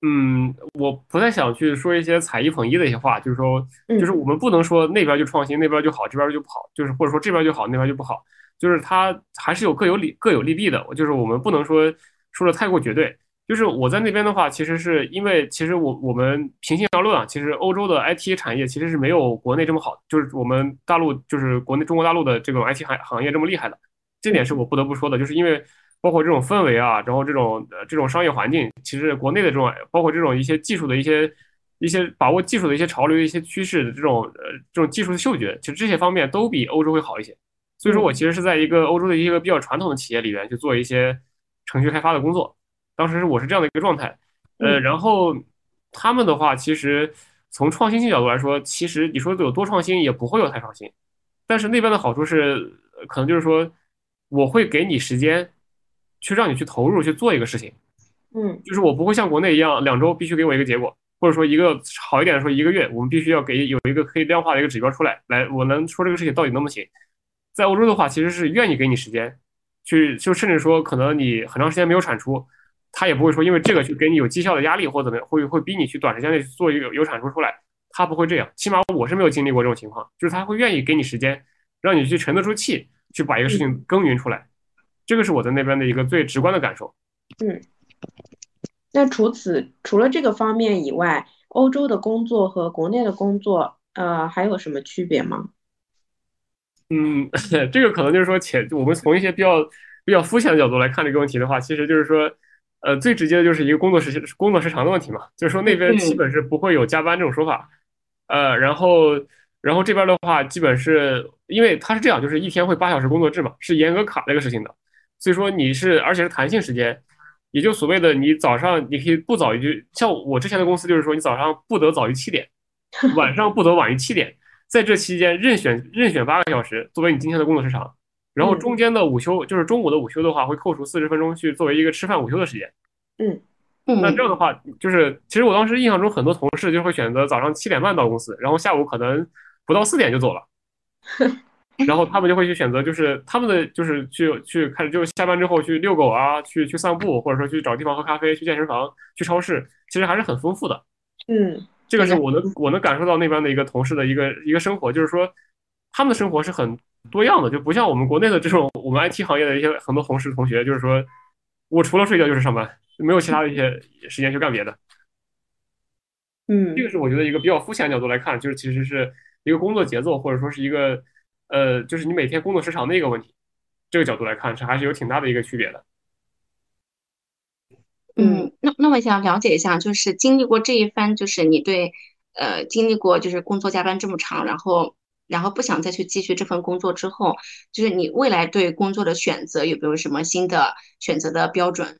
嗯，我不太想去说一些踩一捧一的一些话，就是说，就是我们不能说那边就创新，那边就好，这边就不好，就是或者说这边就好，那边就不好，就是它还是有各有利各有利弊的，就是我们不能说说的太过绝对。就是我在那边的话，其实是因为其实我我们平心而论啊，其实欧洲的 IT 产业其实是没有国内这么好，就是我们大陆就是国内中国大陆的这种 IT 行行业这么厉害的，这点是我不得不说的，就是因为。包括这种氛围啊，然后这种呃这种商业环境，其实国内的这种，包括这种一些技术的一些一些把握技术的一些潮流、一些趋势的这种呃这种技术的嗅觉，其实这些方面都比欧洲会好一些。所以说我其实是在一个欧洲的一个比较传统的企业里边去做一些程序开发的工作。当时我是这样的一个状态，呃，然后他们的话，其实从创新性角度来说，其实你说有多创新也不会有太创新。但是那边的好处是，可能就是说我会给你时间。去让你去投入去做一个事情，嗯，就是我不会像国内一样，两周必须给我一个结果，或者说一个好一点的说一个月，我们必须要给有一个可以量化的一个指标出来，来我能说这个事情到底能不能行。在欧洲的话，其实是愿意给你时间，去就甚至说可能你很长时间没有产出，他也不会说因为这个去给你有绩效的压力或怎么样，会会逼你去短时间内做一个有产出出来，他不会这样，起码我是没有经历过这种情况，就是他会愿意给你时间，让你去沉得住气，去把一个事情耕耘出来。这个是我在那边的一个最直观的感受。嗯，那除此除了这个方面以外，欧洲的工作和国内的工作，呃，还有什么区别吗？嗯，[laughs] 这个可能就是说，且我们从一些比较比较肤浅的角度来看这个问题的话，其实就是说，呃，最直接的就是一个工作时工作时长的问题嘛，就是说那边基本是不会有加班这种说法，呃，然后。然后这边的话，基本是因为它是这样，就是一天会八小时工作制嘛，是严格卡这个事情的。所以说你是，而且是弹性时间，也就所谓的你早上你可以不早于，像我之前的公司就是说，你早上不得早于七点，晚上不得晚于七点，在这期间任选任选八个小时作为你今天的工作时长，然后中间的午休就是中午的午休的话，会扣除四十分钟去作为一个吃饭午休的时间。嗯，那这样的话，就是其实我当时印象中很多同事就会选择早上七点半到公司，然后下午可能。不到四点就走了，[laughs] 然后他们就会去选择，就是他们的就是去去开始就是下班之后去遛狗啊，去去散步，或者说去找地方喝咖啡，去健身房，去超市，其实还是很丰富的。嗯，这个是我能我能感受到那边的一个同事的一个一个生活，就是说他们的生活是很多样的，就不像我们国内的这种我们 IT 行业的一些很多同事同学，就是说我除了睡觉就是上班，没有其他的一些时间去干别的。嗯，这个是我觉得一个比较肤浅的角度来看，就是其实是。一个工作节奏，或者说是一个，呃，就是你每天工作时长的一个问题，这个角度来看，是还是有挺大的一个区别的。嗯，那那我想了解一下，就是经历过这一番，就是你对，呃，经历过就是工作加班这么长，然后然后不想再去继续这份工作之后，就是你未来对工作的选择有没有什么新的选择的标准？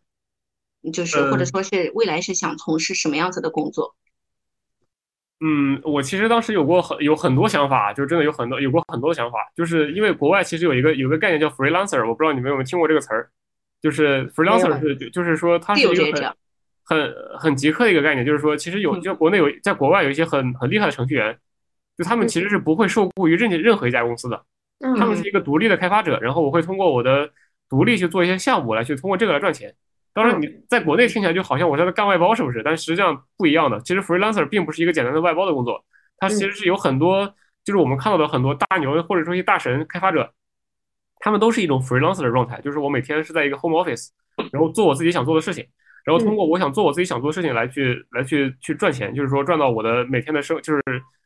就是或者说是未来是想从事什么样子的工作？嗯，我其实当时有过很有很多想法，就真的有很多有过很多想法，就是因为国外其实有一个有个概念叫 freelancer，我不知道你们有没有听过这个词儿，就是 freelancer 是就是说它是一个很很很极客的一个概念，就是说其实有就国内有在国外有一些很很厉害的程序员，就他们其实是不会受雇于任任何一家公司的，他们是一个独立的开发者，然后我会通过我的独立去做一些项目来去通过这个来赚钱。当然，你在国内听起来就好像我在干外包，是不是？但实际上不一样的。其实 freelancer 并不是一个简单的外包的工作，它其实是有很多，就是我们看到的很多大牛或者说一些大神开发者，他们都是一种 freelancer 的状态，就是我每天是在一个 home office，然后做我自己想做的事情，然后通过我想做我自己想做的事情来去来去去赚钱，就是说赚到我的每天的生，就是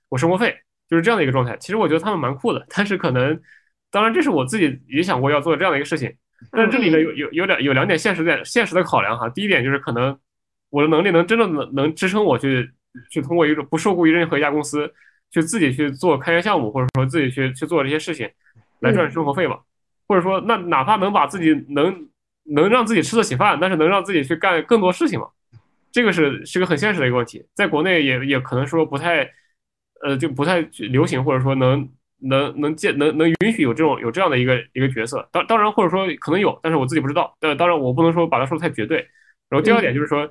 我生活费，就是这样的一个状态。其实我觉得他们蛮酷的，但是可能，当然这是我自己也想过要做这样的一个事情。但是这里面有有有两有两点现实的现实的考量哈。第一点就是可能我的能力能真正能能支撑我去去通过一种不受雇于任何一家公司去自己去做开源项目，或者说自己去去做这些事情来赚生活费嘛。或者说那哪怕能把自己能能让自己吃得起饭，但是能让自己去干更多事情嘛。这个是是个很现实的一个问题，在国内也也可能说不太呃就不太流行，或者说能。能能见能能允许有这种有这样的一个一个角色，当当然或者说可能有，但是我自己不知道。但，当然我不能说把它说的太绝对。然后第二点就是说，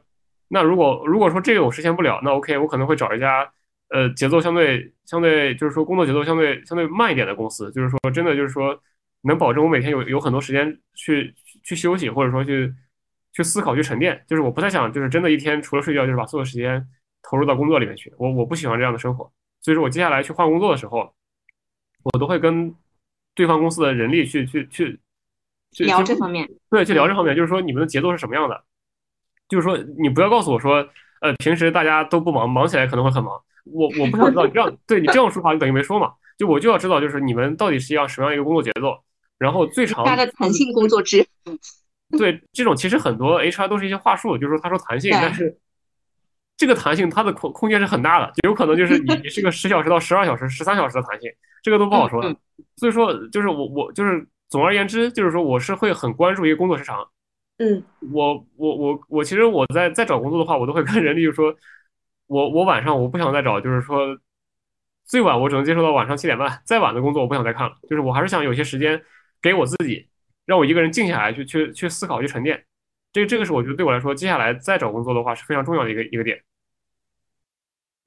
那如果如果说这个我实现不了，那 OK，我可能会找一家呃节奏相对相对就是说工作节奏相对相对慢一点的公司，就是说真的就是说能保证我每天有有很多时间去去休息，或者说去去思考去沉淀。就是我不太想就是真的一天除了睡觉就是把所有时间投入到工作里面去。我我不喜欢这样的生活，所以说我接下来去换工作的时候。我都会跟对方公司的人力去去去去聊这方面，对，去聊这方面，就是说你们的节奏是什么样的？就是说你不要告诉我说，呃，平时大家都不忙，忙起来可能会很忙。我我不想知道你这样，对你这样说话你等于没说嘛。就我就要知道，就是你们到底是要什么样一个工作节奏，然后最长的弹性工作制。对，这种其实很多 HR 都是一些话术，就是说他说弹性，但是。这个弹性它的空空间是很大的，有可能就是 [laughs] 你你是个十小时到十二小时、十三小时的弹性，这个都不好说。所以说，就是我我就是总而言之，就是说我是会很关注一个工作时长。嗯，我我我我其实我在在找工作的话，我都会跟人力就说，我我晚上我不想再找，就是说最晚我只能接受到晚上七点半，再晚的工作我不想再看了。就是我还是想有些时间给我自己，让我一个人静下来去去去思考去沉淀。这这个是我觉得对我来说，接下来再找工作的话是非常重要的一个一个点。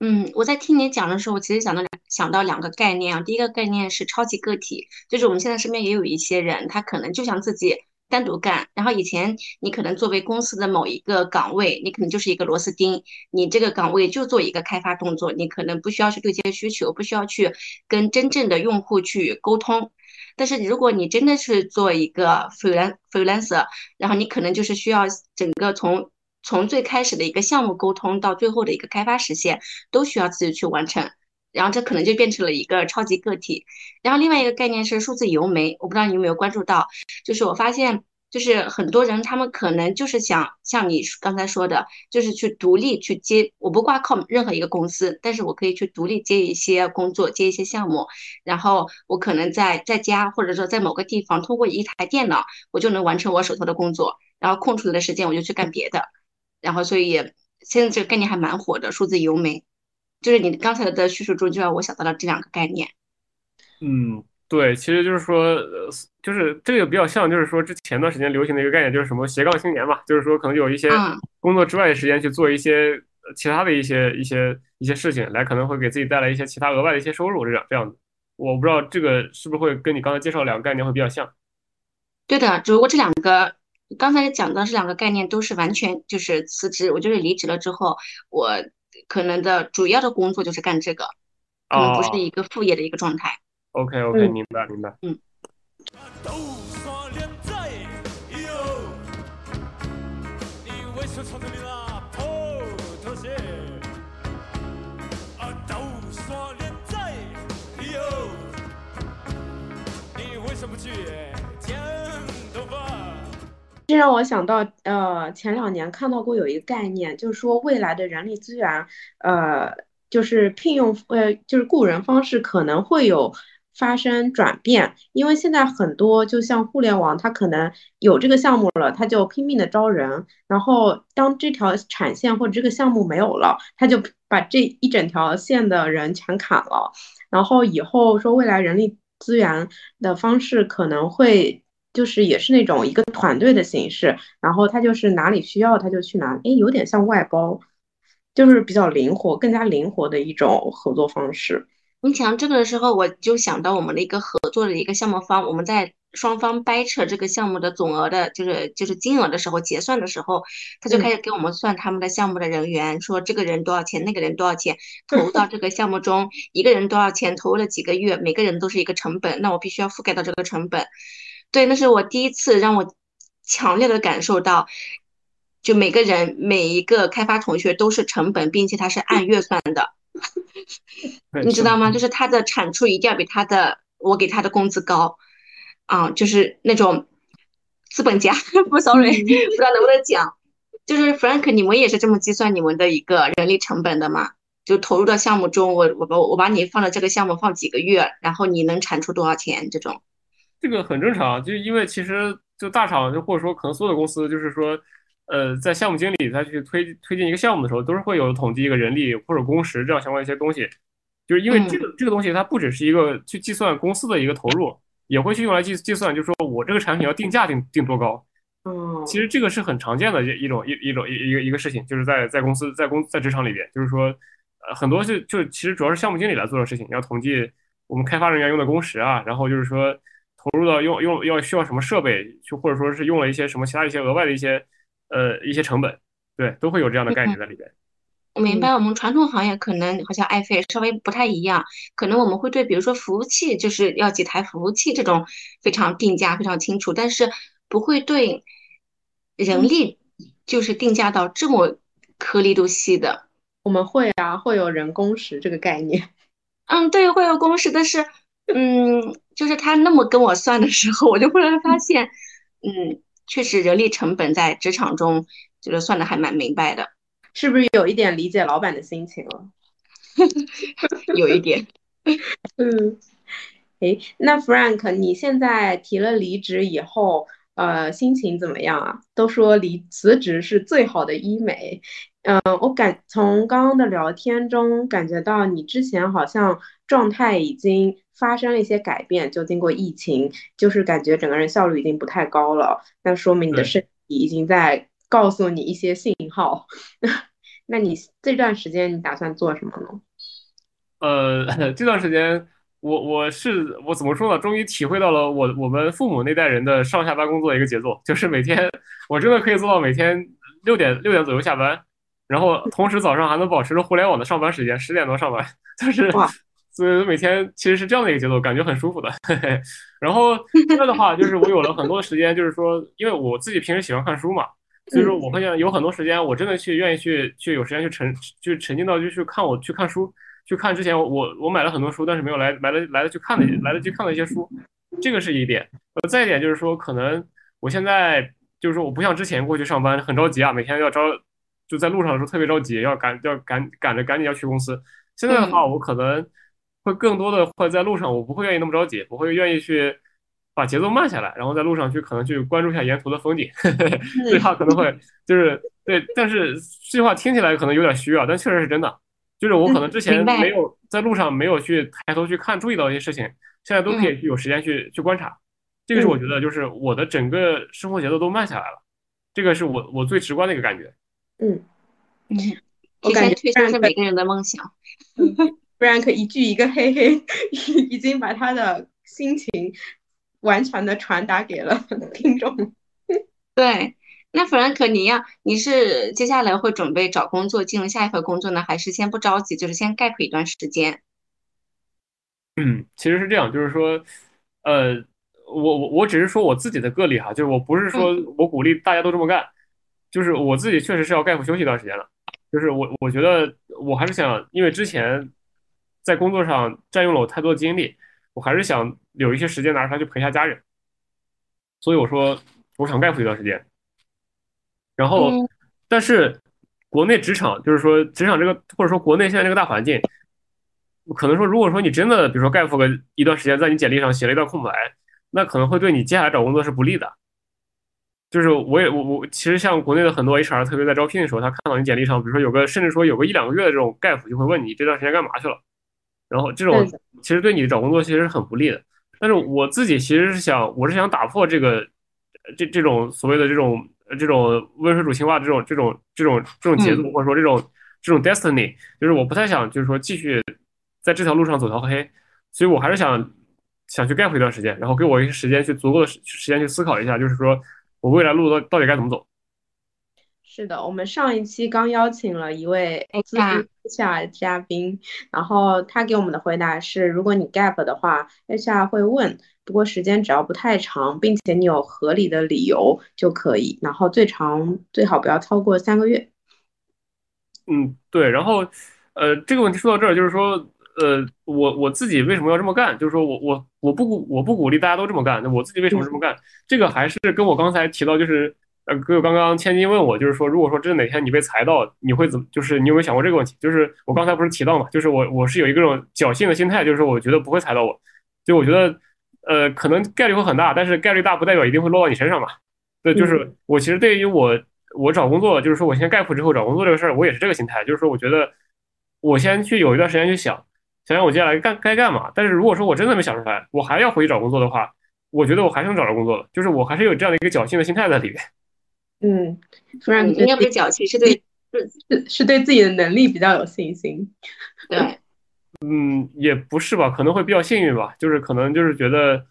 嗯，我在听你讲的时候，我其实想到两想到两个概念啊。第一个概念是超级个体，就是我们现在身边也有一些人，他可能就想自己单独干。然后以前你可能作为公司的某一个岗位，你可能就是一个螺丝钉，你这个岗位就做一个开发动作，你可能不需要去对接需求，不需要去跟真正的用户去沟通。但是如果你真的是做一个 freelancer，然后你可能就是需要整个从从最开始的一个项目沟通到最后的一个开发实现，都需要自己去完成，然后这可能就变成了一个超级个体。然后另外一个概念是数字游媒，我不知道你有没有关注到，就是我发现。就是很多人，他们可能就是想像你刚才说的，就是去独立去接，我不挂靠任何一个公司，但是我可以去独立接一些工作，接一些项目，然后我可能在在家或者说在某个地方，通过一台电脑，我就能完成我手头的工作，然后空出来的时间我就去干别的，然后所以现在这个概念还蛮火的，数字游媒，就是你刚才的叙述中就让我想到了这两个概念。嗯。对，其实就是说，呃，就是这个比较像，就是说之前段时间流行的一个概念，就是什么斜杠青年嘛，就是说可能有一些工作之外的时间去做一些其他的一些一些一些事情，来可能会给自己带来一些其他额外的一些收入，这样这样子。我不知道这个是不是会跟你刚才介绍两个概念会比较像。对的，只不过这两个刚才讲的这两个概念都是完全就是辞职，我就是离职了之后，我可能的主要的工作就是干这个，可能不是一个副业的一个状态。OK OK，明白明白。嗯。这让我想到，呃，前两年看到过有一个概念，就是说未来的人力资源，呃，就是聘用，呃，就是雇人方式可能会有。发生转变，因为现在很多就像互联网，它可能有这个项目了，它就拼命的招人，然后当这条产线或者这个项目没有了，它就把这一整条线的人全砍了，然后以后说未来人力资源的方式可能会就是也是那种一个团队的形式，然后他就是哪里需要他就去哪，哎，有点像外包，就是比较灵活，更加灵活的一种合作方式。你讲这个的时候，我就想到我们的一个合作的一个项目方，我们在双方掰扯这个项目的总额的，就是就是金额的时候，结算的时候，他就开始给我们算他们的项目的人员，说这个人多少钱，那个人多少钱，投入到这个项目中，一个人多少钱，投入了几个月，每个人都是一个成本，那我必须要覆盖到这个成本。对，那是我第一次让我强烈的感受到，就每个人每一个开发同学都是成本，并且他是按月算的。[laughs] 你知道吗？就是他的产出一定要比他的我给他的工资高，啊，就是那种资本家。[laughs] 不，sorry，不知道能不能讲。就是 Frank，你们也是这么计算你们的一个人力成本的吗？就投入到项目中，我我把我把你放到这个项目放几个月，然后你能产出多少钱？这种，这个很正常，就因为其实就大厂就或者说可能所有的公司，就是说。呃，在项目经理他去推推进一个项目的时候，都是会有统计一个人力或者工时这样相关一些东西，就是因为这个这个东西它不只是一个去计算公司的一个投入，也会去用来计计算，就是说我这个产品要定价定定多高。嗯，其实这个是很常见的一一种一一种一一个一个事情，就是在在公司在公在职场里边，就是说呃很多是就其实主要是项目经理来做的事情，要统计我们开发人员用的工时啊，然后就是说投入到用用要需要什么设备，就或者说是用了一些什么其他一些额外的一些。呃，一些成本，对，都会有这样的概念在里边。我明白，我们传统行业可能好像爱费稍微不太一样，可能我们会对，比如说服务器，就是要几台服务器这种非常定价非常清楚，但是不会对人力就是定价到这么颗粒度细的。我们会啊，会有人工时这个概念。嗯，对，会有工时，但是，嗯，就是他那么跟我算的时候，我就忽然发现，嗯。确实，人力成本在职场中就是算的还蛮明白的，是不是有一点理解老板的心情了？[laughs] 有一点，[laughs] 嗯，诶，那 Frank，你现在提了离职以后，呃，心情怎么样啊？都说离辞职是最好的医美，嗯，我感从刚刚的聊天中感觉到你之前好像状态已经。发生了一些改变，就经过疫情，就是感觉整个人效率已经不太高了。那说明你的身体已经在告诉你一些信号。[laughs] 那你这段时间你打算做什么呢？呃，[laughs] 这段时间我我是我怎么说呢？终于体会到了我我们父母那代人的上下班工作的一个节奏，就是每天我真的可以做到每天六点六点左右下班，然后同时早上还能保持着互联网的上班时间，十点多上班，[laughs] 就是。所以每天其实是这样的一个节奏，感觉很舒服的。[laughs] 然后现在的话，就是我有了很多时间，就是说，因为我自己平时喜欢看书嘛，所以说我发现有很多时间，我真的去愿意去去有时间去沉，去沉浸到就去看我去看书，去看之前我我买了很多书，但是没有来来得来得去看的来得去看的一些书，这个是一点。呃，再一点就是说，可能我现在就是说，我不像之前过去上班很着急啊，每天要着就在路上的时候特别着急，要赶要赶赶着赶紧要去公司。现在的话，我可能。会更多的会在路上，我不会愿意那么着急，我会愿意去把节奏慢下来，然后在路上去可能去关注一下沿途的风景。[laughs] 这句话可能会就是对，但是这句话听起来可能有点虚啊，但确实是真的。就是我可能之前没有在路上没有去抬头去看注意到一些事情，现在都可以有时间去去观察。这个是我觉得就是我的整个生活节奏都慢下来了，这个是我我最直观的一个感觉。嗯嗯，我感觉退休是每个人的梦想。[laughs] Frank 一句一个嘿嘿，[laughs] 已经把他的心情完全的传达给了听众。对，那 Frank，你要你是接下来会准备找工作，进入下一份工作呢，还是先不着急，就是先 gap 一段时间？嗯，其实是这样，就是说，呃，我我我只是说我自己的个例哈，就是我不是说我鼓励大家都这么干，就是我自己确实是要 gap 休息一段时间了，就是我我觉得我还是想，因为之前。在工作上占用了我太多的精力，我还是想有一些时间拿出来去陪一下家人。所以我说，我想 gap 一段时间。然后，但是国内职场就是说，职场这个或者说国内现在这个大环境，可能说，如果说你真的比如说 gap 个一段时间，在你简历上写了一段空白，那可能会对你接下来找工作是不利的。就是我也我我其实像国内的很多 HR，特别在招聘的时候，他看到你简历上，比如说有个甚至说有个一两个月的这种 gap，就会问你这段时间干嘛去了。然后这种其实对你找工作其实是很不利的，但是我自己其实是想，我是想打破这个这这种所谓的这种这种温水煮青蛙这种这种这种这种节奏，或者说这种这种 destiny，就是我不太想就是说继续在这条路上走条黑，所以我还是想想去 gap 一段时间，然后给我一些时间去足够的时时间去思考一下，就是说我未来路到到底该怎么走。是的，我们上一期刚邀请了一位 HR 嘉宾，然后他给我们的回答是：如果你 gap 的话，HR 会问，不过时间只要不太长，并且你有合理的理由就可以，然后最长最好不要超过三个月。嗯，对，然后呃，这个问题说到这儿，就是说，呃，我我自己为什么要这么干？就是说我我我不鼓我不鼓励大家都这么干，那我自己为什么这么干？这个还是跟我刚才提到，就是呃，哥刚刚千金问我，就是说，如果说真的哪天你被裁到，你会怎么？就是你有没有想过这个问题？就是我刚才不是提到嘛，就是我我是有一个种侥幸的心态，就是说我觉得不会裁到我，就我觉得呃，可能概率会很大，但是概率大不代表一定会落到你身上嘛。对，就是我其实对于我。我找工作，就是说我先概括之后找工作这个事儿，我也是这个心态，就是说我觉得我先去有一段时间去想，想想我接下来干该干嘛。但是如果说我真的没想出来，我还要回去找工作的话，我觉得我还是能找着工作的，就是我还是有这样的一个侥幸的心态在里面。嗯，突然应该不是侥幸，是对是是对自己的能力比较有信心。对，嗯，也不是吧，可能会比较幸运吧，就是可能就是觉得。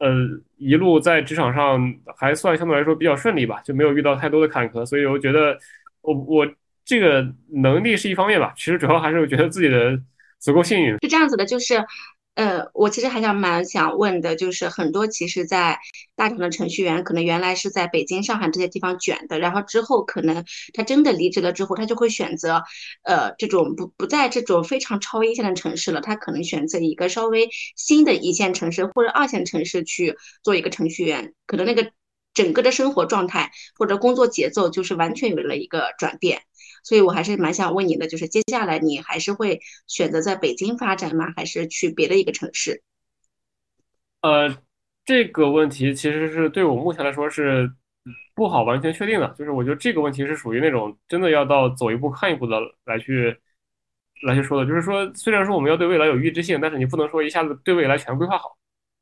呃，一路在职场上还算相对来说比较顺利吧，就没有遇到太多的坎坷，所以我觉得我我这个能力是一方面吧，其实主要还是觉得自己的足够幸运。是这样子的，就是。呃，我其实还想蛮想问的，就是很多其实，在大厂的程序员，可能原来是在北京、上海这些地方卷的，然后之后可能他真的离职了之后，他就会选择，呃，这种不不在这种非常超一线的城市了，他可能选择一个稍微新的一线城市或者二线城市去做一个程序员，可能那个整个的生活状态或者工作节奏就是完全有了一个转变。所以，我还是蛮想问你的，就是接下来你还是会选择在北京发展吗？还是去别的一个城市？呃，这个问题其实是对我目前来说是不好完全确定的。就是我觉得这个问题是属于那种真的要到走一步看一步的来去来去说的。就是说，虽然说我们要对未来有预知性，但是你不能说一下子对未来全规划好。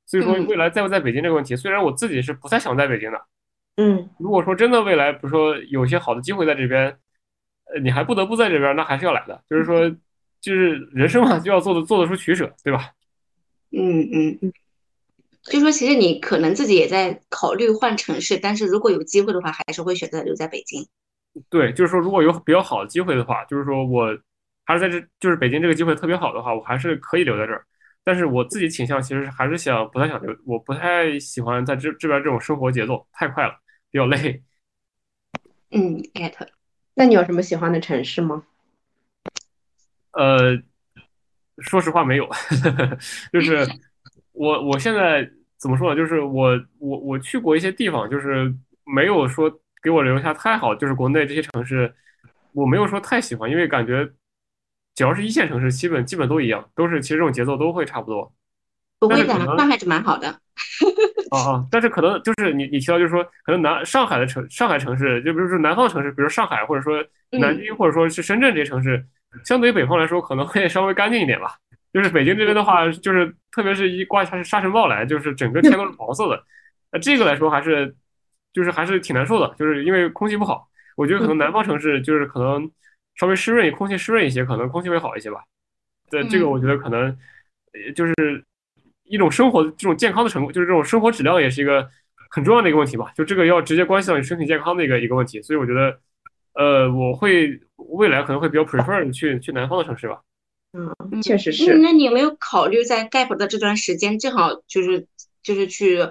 所以说，未来在不在北京这个问题，虽然我自己是不太想在北京的。嗯，如果说真的未来，比如说有些好的机会在这边。呃，你还不得不在这边，那还是要来的。就是说，就是人生嘛，就要做的做得出取舍，对吧？嗯嗯嗯。就说其实你可能自己也在考虑换城市，但是如果有机会的话，还是会选择留在北京。对，就是说如果有比较好的机会的话，就是说我还是在这，就是北京这个机会特别好的话，我还是可以留在这儿。但是我自己倾向其实还是想不太想留，我不太喜欢在这这边这种生活节奏太快了，比较累。嗯，get。那你有什么喜欢的城市吗？呃，说实话没有，[laughs] 就是我我现在怎么说呢？就是我我我去过一些地方，就是没有说给我留下太好。就是国内这些城市，我没有说太喜欢，因为感觉只要是一线城市，基本基本都一样，都是其实这种节奏都会差不多。不会的，上海是蛮好的。哦哦！但是可能就是你你提到就是说，可能南上海的城上海城市，就比如说南方城市，比如上海或者说南京或者说是深圳这些城市，相对于北方来说可能会稍微干净一点吧。就是北京这边的话，就是特别是一刮下沙尘暴来，就是整个天都是黄色的。那这个来说还是就是还是挺难受的，就是因为空气不好。我觉得可能南方城市就是可能稍微湿润，空气湿润一些，可能空气会好一些吧。对，这个我觉得可能就是。一种生活这种健康的成果，就是这种生活质量也是一个很重要的一个问题吧。就这个要直接关系到你身体健康的一个一个问题，所以我觉得，呃，我会未来可能会比较 prefer 去去南方的城市吧。嗯，确实是。那你有没有考虑在 gap 的这段时间，正好就是就是去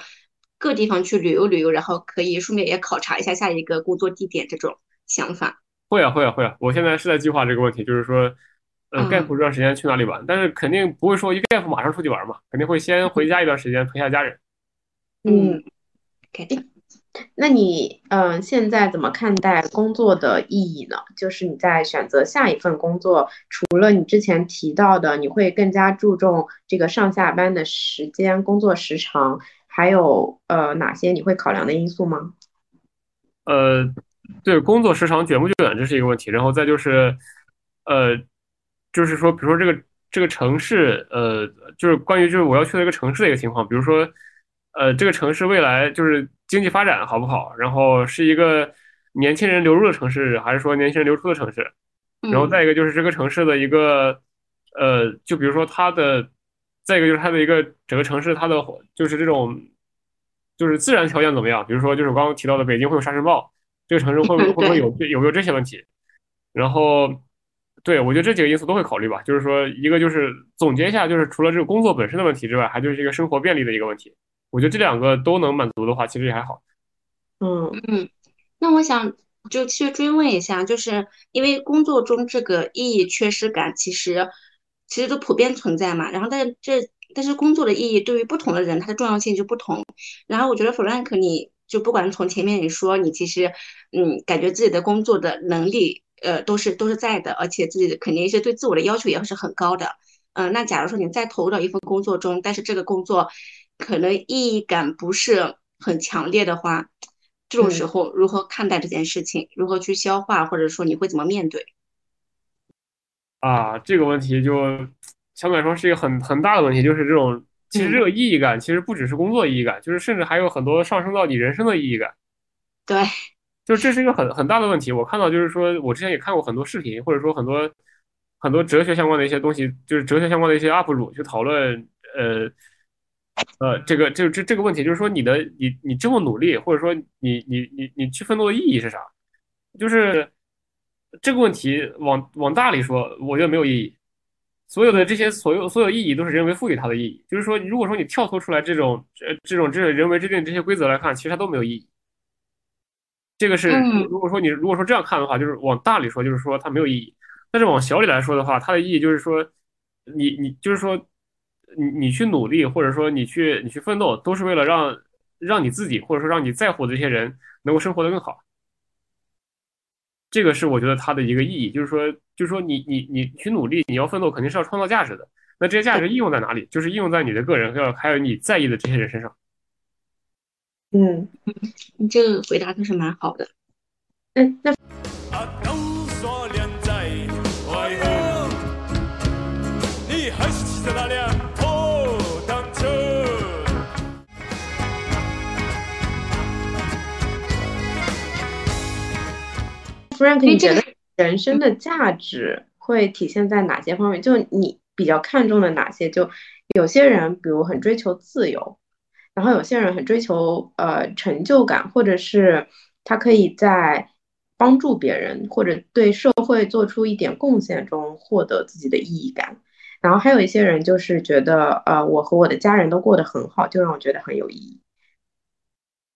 各地方去旅游旅游，然后可以顺便也考察一下下一个工作地点这种想法？会啊，会啊，会啊！我现在是在计划这个问题，就是说。呃，gap 这段时间去哪里玩？但是肯定不会说一 gap 马上出去玩嘛，肯定会先回家一段时间陪下家人。嗯，肯定。那你嗯，现在怎么看待工作的意义呢？就是你在选择下一份工作，除了你之前提到的，你会更加注重这个上下班的时间、工作时长，还有呃哪些你会考量的因素吗？呃，对，工作时长卷不卷，这是一个问题。然后再就是呃。就是说，比如说这个这个城市，呃，就是关于就是我要去的一个城市的一个情况，比如说，呃，这个城市未来就是经济发展好不好，然后是一个年轻人流入的城市，还是说年轻人流出的城市？然后再一个就是这个城市的一个呃，就比如说它的，再一个就是它的一个整个城市，它的就是这种就是自然条件怎么样？比如说就是我刚刚提到的北京会有沙尘暴，这个城市会不会 [laughs] 会不会有有没有这些问题？然后，对我觉得这几个因素都会考虑吧。就是说，一个就是总结一下，就是除了这个工作本身的问题之外，还就是一个生活便利的一个问题。我觉得这两个都能满足的话，其实也还好。嗯嗯，那我想就去追问一下，就是因为工作中这个意义缺失感，其实其实都普遍存在嘛。然后，但这但是工作的意义对于不同的人，它的重要性就不同。然后，我觉得 Frank，你就不管从前面你说，你其实嗯，感觉自己的工作的能力呃都是都是在的，而且自己肯定是对自我的要求也是很高的。嗯，那假如说你再投入到一份工作中，但是这个工作可能意义感不是很强烈的话，这种时候如何看待这件事情？如何去消化，或者说你会怎么面对？啊，这个问题就相对来说是一个很很大的问题，就是这种其实这个意义感其实不只是工作意义感，就是甚至还有很多上升到你人生的意义感。对，就这是一个很很大的问题。我看到就是说我之前也看过很多视频，或者说很多很多哲学相关的一些东西，就是哲学相关的一些 UP 主去讨论，呃。呃，这个就这这个问题，就是说你的你你这么努力，或者说你你你你去奋斗的意义是啥？就是这个问题往往大里说，我觉得没有意义。所有的这些所有所有意义都是人为赋予它的意义。就是说，如果说你跳脱出来这种呃这种这人为制定这些规则来看，其实它都没有意义。这个是如果说你如果说这样看的话，就是往大里说，就是说它没有意义。但是往小里来说的话，它的意义就是说，你你就是说。你你去努力，或者说你去你去奋斗，都是为了让让你自己，或者说让你在乎的这些人能够生活的更好。这个是我觉得它的一个意义，就是说，就是说你你你去努力，你要奋斗，肯定是要创造价值的。那这些价值应用在哪里？就是应用在你的个人，还有还有你在意的这些人身上。嗯，你这个回答倒是蛮好的。那，那。Frank，你觉得人生的价值会体现在哪些方面？就你比较看重的哪些？就有些人，比如很追求自由，然后有些人很追求呃成就感，或者是他可以在帮助别人或者对社会做出一点贡献中获得自己的意义感。然后还有一些人就是觉得呃我和我的家人都过得很好，就让我觉得很有意义。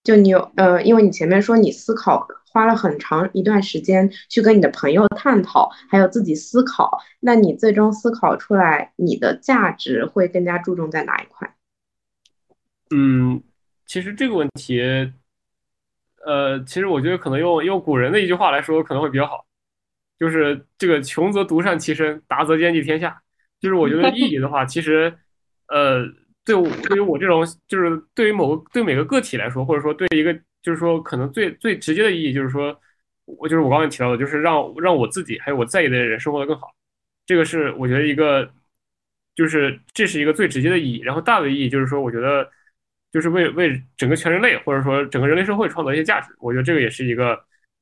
就你有呃，因为你前面说你思考。花了很长一段时间去跟你的朋友探讨，还有自己思考，那你最终思考出来，你的价值会更加注重在哪一块？嗯，其实这个问题，呃，其实我觉得可能用用古人的一句话来说可能会比较好，就是这个穷则独善其身，达则兼济天下。就是我觉得意义的话，其实，呃，对对于我这种，就是对于某个对每个个体来说，或者说对一个。就是说，可能最最直接的意义就是说，我就是我刚才提到的，就是让让我自己还有我在意的人生活的更好，这个是我觉得一个，就是这是一个最直接的意义。然后大的意义就是说，我觉得就是为为整个全人类或者说整个人类社会创造一些价值。我觉得这个也是一个，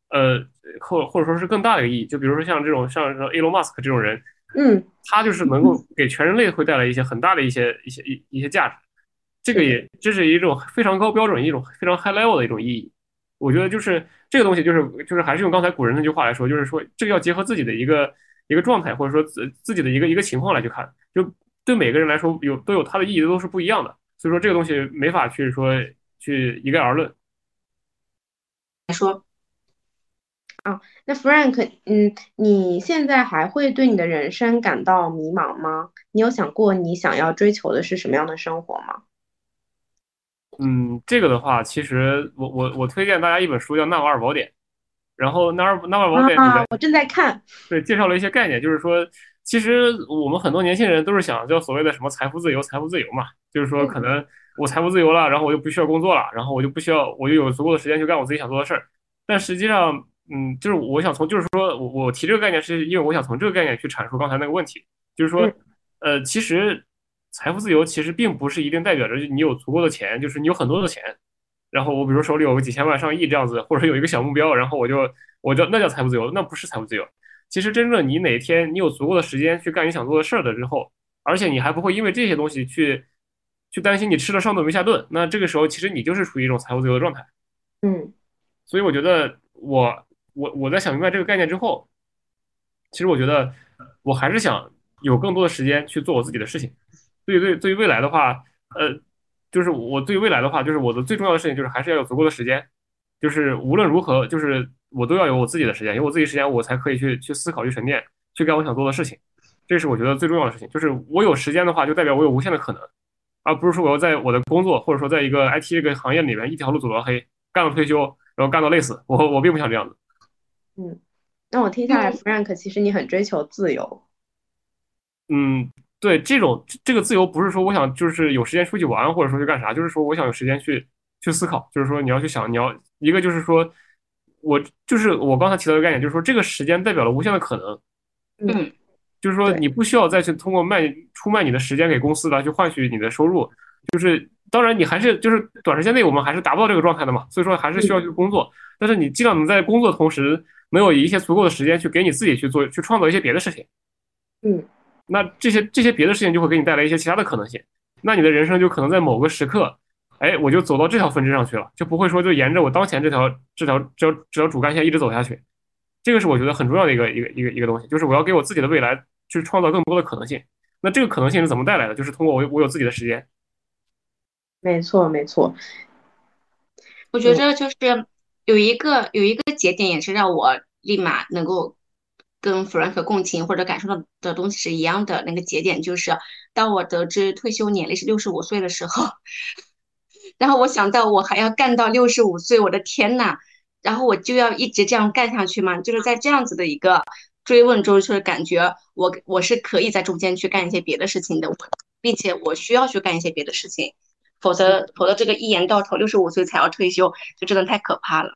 呃，或或者说是更大的一个意义。就比如说像这种像说 Elon Musk 这种人，嗯，他就是能够给全人类会带来一些很大的一些一些一一些价值。这个也这是一种非常高标准、一种非常 high level 的一种意义。我觉得就是这个东西，就是就是还是用刚才古人那句话来说，就是说这个要结合自己的一个一个状态，或者说自自己的一个一个情况来去看。就对每个人来说，有都有它的意义，都是不一样的。所以说这个东西没法去说去一概而论。来说，啊，那 Frank，嗯，你现在还会对你的人生感到迷茫吗？你有想过你想要追求的是什么样的生活吗？嗯，这个的话，其实我我我推荐大家一本书叫《纳瓦尔宝典》，然后《纳尔纳瓦尔宝典》里面，我正在看，对，介绍了一些概念，就是说，其实我们很多年轻人都是想叫所谓的什么财富自由，财富自由嘛，就是说可能我财富自由了，然后我就不需要工作了，然后我就不需要，我就有足够的时间去干我自己想做的事儿。但实际上，嗯，就是我想从，就是说我我提这个概念，是因为我想从这个概念去阐述刚才那个问题，就是说，呃，其实。财富自由其实并不是一定代表着你有足够的钱，就是你有很多的钱，然后我比如手里有个几千万、上亿这样子，或者有一个小目标，然后我就我就那叫财富自由，那不是财富自由。其实真正你哪天你有足够的时间去干你想做的事儿的之后，而且你还不会因为这些东西去去担心你吃了上顿没下顿，那这个时候其实你就是处于一种财务自由的状态。嗯，所以我觉得我我我在想明白这个概念之后，其实我觉得我还是想有更多的时间去做我自己的事情。对于对对于未来的话，呃，就是我对于未来的话，就是我的最重要的事情就是还是要有足够的时间，就是无论如何，就是我都要有我自己的时间，有我自己时间，我才可以去去思考、去沉淀、去干我想做的事情。这是我觉得最重要的事情，就是我有时间的话，就代表我有无限的可能，而不是说我要在我的工作或者说在一个 IT 这个行业里面一条路走到黑，干到退休，然后干到累死。我我并不想这样子。嗯，那我听下来，Frank，其实你很追求自由。嗯，对，这种这个自由不是说我想就是有时间出去玩，或者说去干啥，就是说我想有时间去去思考，就是说你要去想，你要一个就是说，我就是我刚才提到的概念，就是说这个时间代表了无限的可能。嗯。就是说，你不需要再去通过卖出卖你的时间给公司来去换取你的收入。就是当然，你还是就是短时间内我们还是达不到这个状态的嘛。所以说，还是需要去工作。但是你尽量能在工作的同时，能有一些足够的时间去给你自己去做，去创造一些别的事情。嗯，那这些这些别的事情就会给你带来一些其他的可能性。那你的人生就可能在某个时刻，哎，我就走到这条分支上去了，就不会说就沿着我当前这条这条这条这条主干线一直走下去。这个是我觉得很重要的一个一个一个一个东西，就是我要给我自己的未来去创造更多的可能性。那这个可能性是怎么带来的？就是通过我我有自己的时间。没错，没错。我觉得就是有一个有一个节点，也是让我立马能够跟 Frank 共情或者感受到的东西是一样的。那个节点就是当我得知退休年龄是六十五岁的时候，然后我想到我还要干到六十五岁，我的天呐！然后我就要一直这样干下去嘛？就是在这样子的一个追问中，就是感觉我我是可以在中间去干一些别的事情的，并且我需要去干一些别的事情，否则否则这个一言到头六十五岁才要退休，就真的太可怕了。